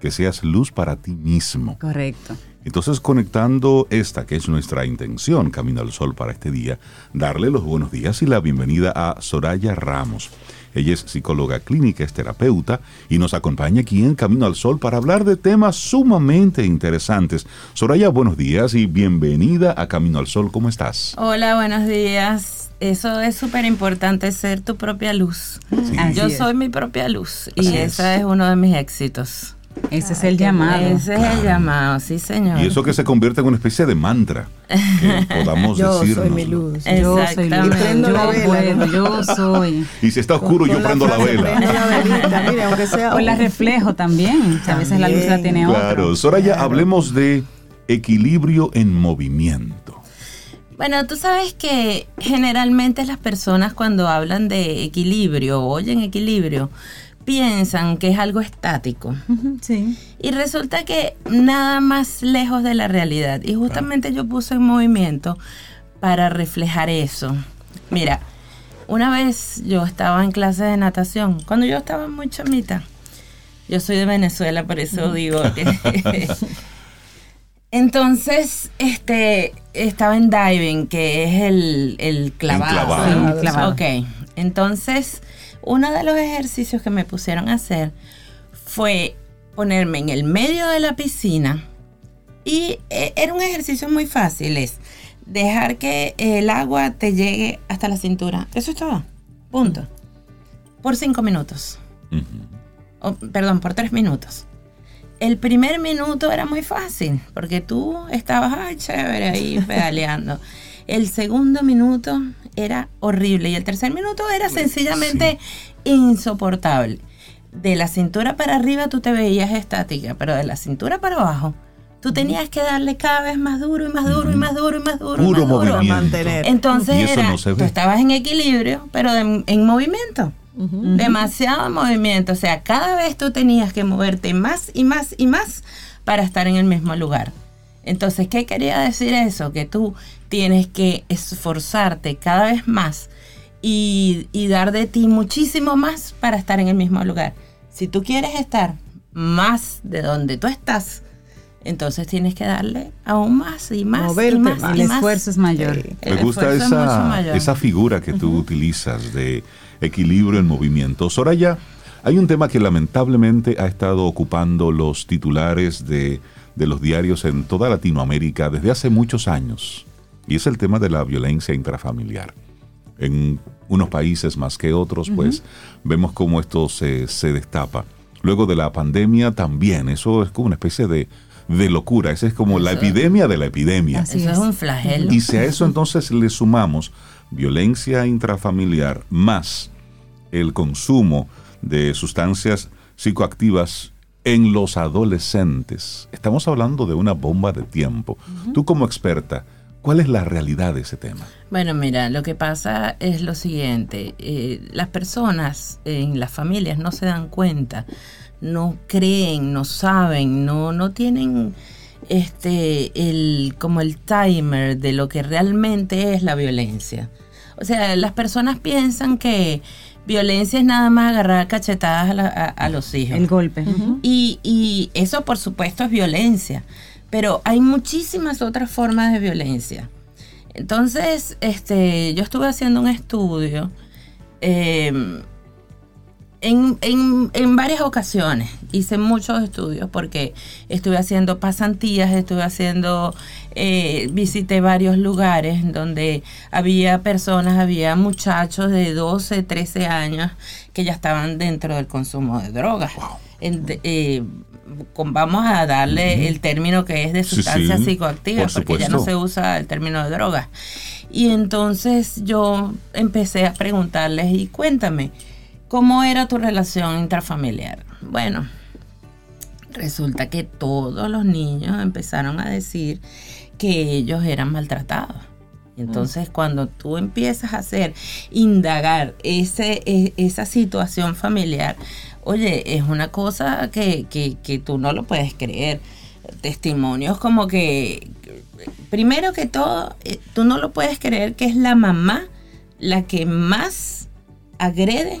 que seas luz para ti mismo. Correcto. Entonces, conectando esta, que es nuestra intención, Camino al Sol para este día, darle los buenos días y la bienvenida a Soraya Ramos. Ella es psicóloga clínica, es terapeuta y nos acompaña aquí en Camino al Sol para hablar de temas sumamente interesantes. Soraya, buenos días y bienvenida a Camino al Sol. ¿Cómo estás? Hola, buenos días. Eso es súper importante, ser tu propia luz. Yo soy mi propia luz y ese es uno de mis éxitos. Ese es el llamado. Ese es el llamado, sí, señor. Y eso que se convierte en una especie de mantra. Que podamos yo soy mi luz. Yo soy luz. Prendo yo la vela. yo soy. Y si está oscuro, yo prendo la, vela. Prendo la velita, mire, aunque sea. O la reflejo también. A veces la luz la tiene otra. Claro. Soraya, hablemos de equilibrio en movimiento. Bueno, tú sabes que generalmente las personas cuando hablan de equilibrio, oyen equilibrio, piensan que es algo estático. Sí. Y resulta que nada más lejos de la realidad. Y justamente yo puse en movimiento para reflejar eso. Mira, una vez yo estaba en clase de natación, cuando yo estaba muy chamita. Yo soy de Venezuela, por eso digo que... Entonces, este, estaba en diving, que es el, el clavado. El clavado. Ok, entonces uno de los ejercicios que me pusieron a hacer fue ponerme en el medio de la piscina y eh, era un ejercicio muy fácil, es dejar que el agua te llegue hasta la cintura. Eso es todo. Punto. Por cinco minutos. perdón, por tres minutos. El primer minuto era muy fácil, porque tú estabas, ay, chévere, ahí pedaleando. El segundo minuto era horrible y el tercer minuto era sencillamente insoportable. De la cintura para arriba tú te veías estática, pero de la cintura para abajo tú tenías que darle cada vez más duro y más duro y más duro y más duro. Puro y más duro. mantener. Entonces era, tú estabas en equilibrio, pero en movimiento. Demasiado movimiento. O sea, cada vez tú tenías que moverte más y más y más para estar en el mismo lugar. Entonces, ¿qué quería decir eso? Que tú tienes que esforzarte cada vez más y, dar de ti muchísimo más para estar en el mismo lugar. Si tú quieres estar más de donde tú estás, entonces tienes que darle aún más y más y más. el esfuerzo es mayor. Me gusta esa, esa figura que tú utilizas de equilibrio en movimiento. Soraya, hay un tema que lamentablemente ha estado ocupando los titulares de de los diarios en toda Latinoamérica desde hace muchos años, y es el tema de la violencia intrafamiliar. En unos países más que otros, pues vemos cómo esto se, destapa. Luego de la pandemia también, eso es como una especie de, locura, esa es como la epidemia de la epidemia. eso es un flagelo. Y si a eso entonces le sumamos violencia intrafamiliar más el consumo de sustancias psicoactivas en los adolescentes. Estamos hablando de una bomba de tiempo. Tú como experta, ¿cuál es la realidad de ese tema? Bueno, mira, lo que pasa es lo siguiente. Eh, las personas en las familias no se dan cuenta, no creen, no saben, no, no tienen este el como el timer de lo que realmente es la violencia. O sea, las personas piensan que Violencia es nada más agarrar cachetadas a, los hijos. El golpe. y, eso, por supuesto, es violencia. Pero hay muchísimas otras formas de violencia. Entonces, este, yo estuve haciendo un estudio eh, en, varias ocasiones hice muchos estudios porque estuve haciendo pasantías, estuve haciendo, eh, visité varios lugares donde había personas, había muchachos de 12, 13 años que ya estaban dentro del consumo de drogas. Eh, vamos a darle el término que es de sustancias psicoactivas, porque ya no se usa el término de drogas. Y entonces yo empecé a preguntarles, y cuéntame, ¿cómo era tu relación intrafamiliar? Bueno, resulta que todos los niños empezaron a decir que ellos eran maltratados. Y entonces cuando tú empiezas a hacer, indagar ese, e, esa situación familiar, oye, es una cosa que, que, que tú no lo puedes creer. Testimonios como que, primero que todo, eh, tú no lo puedes creer que es la mamá la que más agrede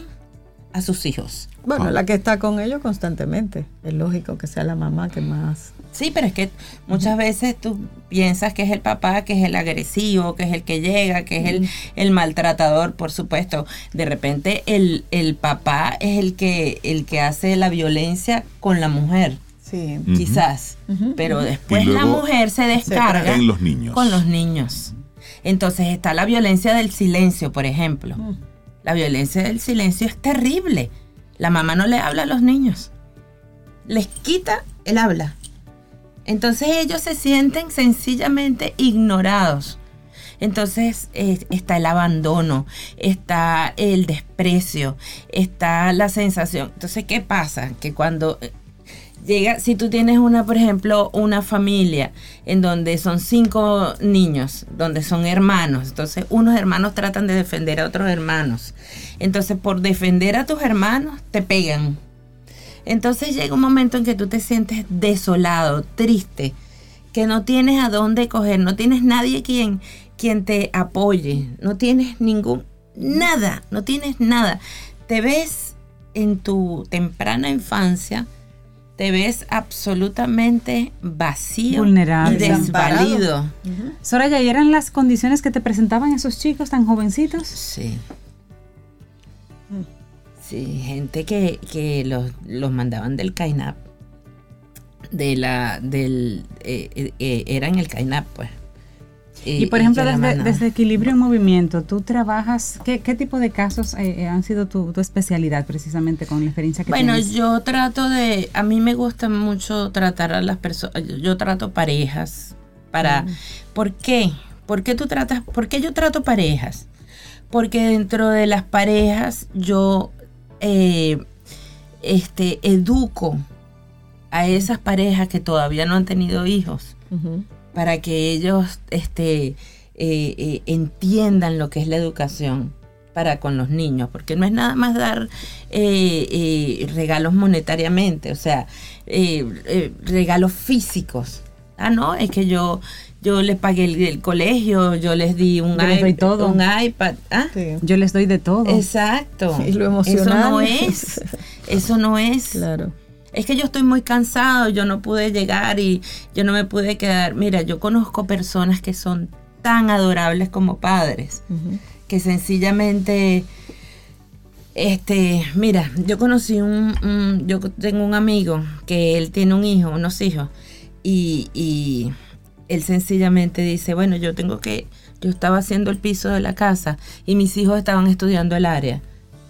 a sus hijos. Bueno, la que está con ellos constantemente. Es lógico que sea la mamá que más. Sí, pero es que muchas veces tú piensas que es el papá, que es el agresivo, que es el que llega, que es el, el maltratador, por supuesto. De repente el, el papá es el que, el que hace la violencia con la mujer. Sí. Quizás. Pero después la mujer se descarga en los niños. con los niños. Entonces está la violencia del silencio, por ejemplo. La violencia del silencio es terrible. La mamá no le habla a los niños. Les quita el habla. Entonces ellos se sienten sencillamente ignorados. Entonces está el abandono, está el desprecio, está la sensación. Entonces, ¿qué pasa? Que cuando llega, si tú tienes una, por ejemplo, una familia en donde son cinco niños, donde son hermanos, entonces unos hermanos tratan de defender a otros hermanos. Entonces, por defender a tus hermanos, te pegan. Entonces llega un momento en que tú te sientes desolado, triste, que no tienes a dónde coger, no tienes nadie quien, quien te apoye, no tienes ningún, nada, no tienes nada. Te ves en tu temprana infancia, te ves absolutamente vacío Vulnerable. y desvalido. Soraya, ¿y eran las condiciones que te presentaban esos chicos tan jovencitos? Sí. Sí, gente que, que los, los mandaban del CAINAP, de la, del, eh, eh, eh, era en el CAINAP, pues. Y, por ejemplo, desde, Equilibrio en Movimiento, ¿tú trabajas, qué, qué tipo de casos han sido tu, tu, especialidad precisamente con la experiencia que bueno, tienes? Bueno, yo trato de, a mí me gusta mucho tratar a las personas, yo trato parejas, para, mm. ¿por qué? ¿Por qué tú tratas, por qué yo trato parejas? Porque dentro de las parejas yo eh, este, educo a esas parejas que todavía no han tenido hijos para que ellos este, eh, eh, entiendan lo que es la educación para con los niños, porque no es nada más dar regalos monetariamente, o sea, regalos físicos. Ah, no, es que yo yo les pagué el, colegio, yo les di un, iPad, todo. un iPad. ¿ah? Yo les doy de todo. Exacto. Y lo emocional. Eso no es. Eso no es. Claro. Es que yo estoy muy cansado, yo no pude llegar y yo no me pude quedar. Mira, yo conozco personas que son tan adorables como padres, que sencillamente, este, mira, yo conocí un, yo tengo un amigo que él tiene un hijo, unos hijos, y él sencillamente dice, bueno, yo tengo que, yo estaba haciendo el piso de la casa y mis hijos estaban estudiando el área.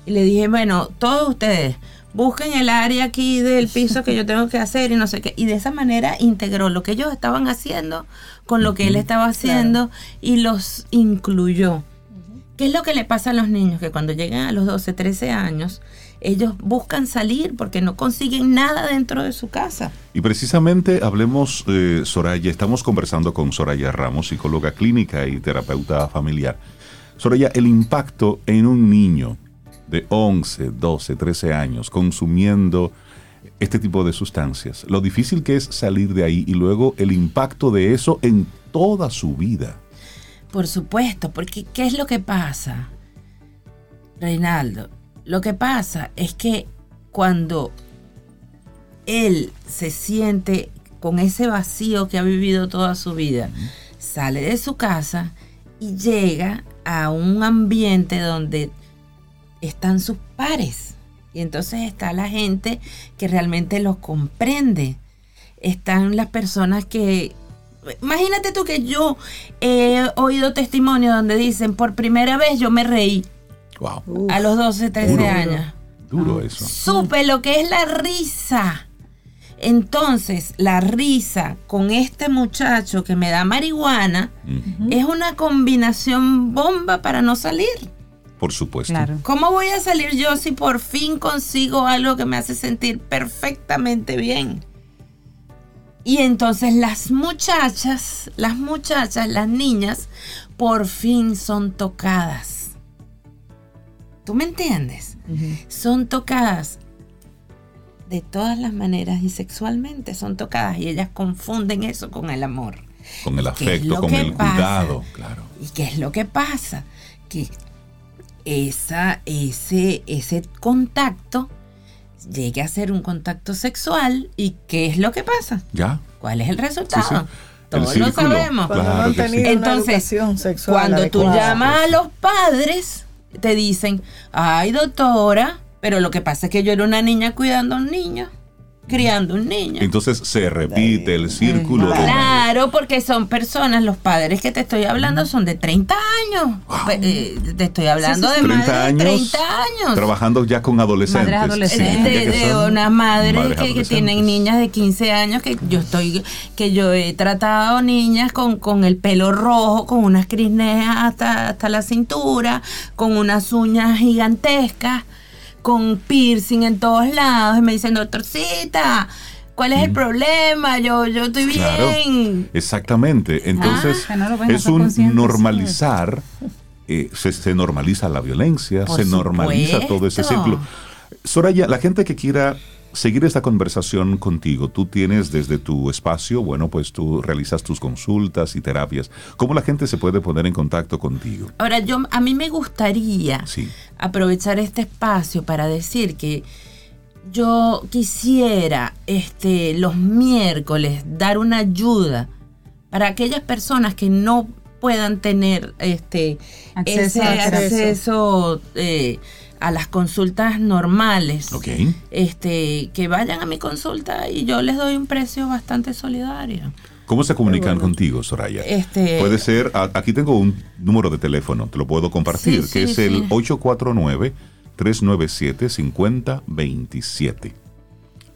Y le dije, bueno, todos ustedes, busquen el área aquí del piso que yo tengo que hacer y no sé qué. Y de esa manera integró lo que ellos estaban haciendo con lo que él estaba haciendo y los incluyó. ¿Qué es lo que le pasa a los niños? Que cuando llegan a los 12, 13 años, ellos buscan salir porque no consiguen nada dentro de su casa. Y precisamente hablemos, eh, Soraya, estamos conversando con Soraya Ramos, psicóloga clínica y terapeuta familiar. Soraya, el impacto en un niño de 11, 12, 13 años consumiendo este tipo de sustancias, lo difícil que es salir de ahí y luego el impacto de eso en toda su vida. Por supuesto, porque ¿qué es lo que pasa? Reinaldo, lo que pasa es que cuando él se siente con ese vacío que ha vivido toda su vida, sale de su casa y llega a un ambiente donde están sus pares. Y entonces está la gente que realmente los comprende. Están las personas que... Imagínate tú que yo he oído testimonios donde dicen, por primera vez yo me reí. A los 12, 13 años. Duro eso. Supe lo que es la risa. Entonces, la risa con este muchacho que me da marihuana es una combinación bomba para no salir. Por supuesto. Claro. ¿Cómo voy a salir yo si por fin consigo algo que me hace sentir perfectamente bien? Y entonces las muchachas, las muchachas, las niñas, por fin son tocadas. ¿Tú me entiendes? Son tocadas de todas las maneras y sexualmente son tocadas y ellas confunden eso con el amor. Con el afecto, con el cuidado, claro. ¿Y qué es lo que pasa? Que esa, ese, ese contacto llegue a ser un contacto sexual y ¿qué es lo que pasa? Ya. ¿Cuál es el resultado? Todos lo sabemos. Entonces, cuando tú llamas a los padres, te dicen, ay doctora, pero lo que pasa es que yo era una niña cuidando a un niño criando un niño. Entonces se repite el círculo. Claro, porque son personas, los padres que te estoy hablando son de 30 años. Pues, eh, te estoy hablando de 30 años, 30 años. Trabajando ya con adolescentes. adolescentes. De, unas madres, que, tienen niñas de 15 años que yo estoy, que yo he tratado niñas con, con el pelo rojo, con unas crisneas hasta, hasta la cintura, con unas uñas gigantescas con piercing en todos lados y me dicen, doctorcita, ¿cuál es el mm. problema? Yo, yo estoy bien. Exactamente. Entonces, ah, es un normalizar, eh, se, normaliza la violencia, se normaliza todo ese ciclo. Soraya, la gente que quiera seguir esta conversación contigo. Tú tienes desde tu espacio, bueno, pues tú realizas tus consultas y terapias. ¿Cómo la gente se puede poner en contacto contigo? Ahora, yo a mí me gustaría aprovechar este espacio para decir que yo quisiera este los miércoles dar una ayuda para aquellas personas que no puedan tener este ese acceso, eh, a las consultas normales. Este, que vayan a mi consulta y yo les doy un precio bastante solidario. ¿Cómo se comunican contigo, Soraya? Este, Puede ser, aquí tengo un número de teléfono, te lo puedo compartir, que es el 849-397-5027.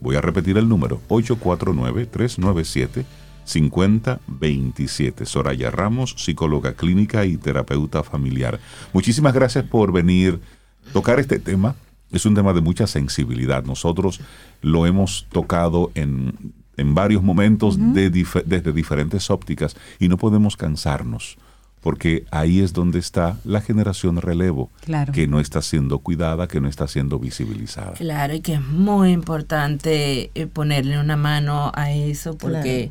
Voy a repetir el número, 849-397-5027. Soraya Ramos, psicóloga clínica y terapeuta familiar. Muchísimas gracias por venir Tocar este tema es un tema de mucha sensibilidad. Nosotros lo hemos tocado en, varios momentos desde diferentes ópticas y no podemos cansarnos porque ahí es donde está la generación relevo, que no está siendo cuidada, que no está siendo visibilizada. Claro, y que es muy importante eh, ponerle una mano a eso porque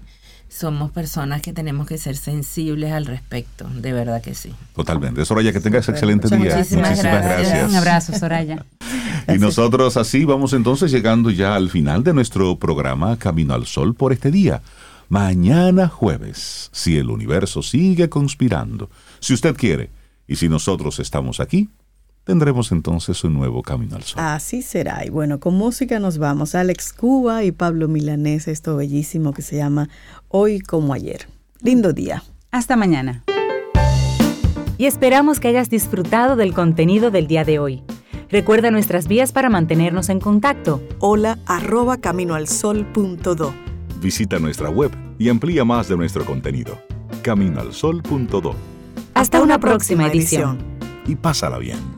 somos personas que tenemos que ser sensibles al respecto, de verdad que sí. Totalmente. Soraya, que tengas excelente día. Muchísimas, gracias. Un abrazo, Soraya. y nosotros así vamos entonces llegando ya al final de nuestro programa Camino al Sol por este día. Mañana jueves, si el universo sigue conspirando, si usted quiere, y si nosotros estamos aquí, tendremos entonces un nuevo Camino al Sol. Así será. Y bueno, con música nos vamos. Alex Cuba y Pablo Milanés, esto bellísimo que se llama Hoy como ayer. Lindo día. Hasta mañana. Y esperamos que hayas disfrutado del contenido del día de hoy. Recuerda nuestras vías para mantenernos en contacto. Hola arroba caminoalsol.do. Visita nuestra web y amplía más de nuestro contenido. Caminoalsol.do. Hasta, una, próxima, edición. Y pásala bien.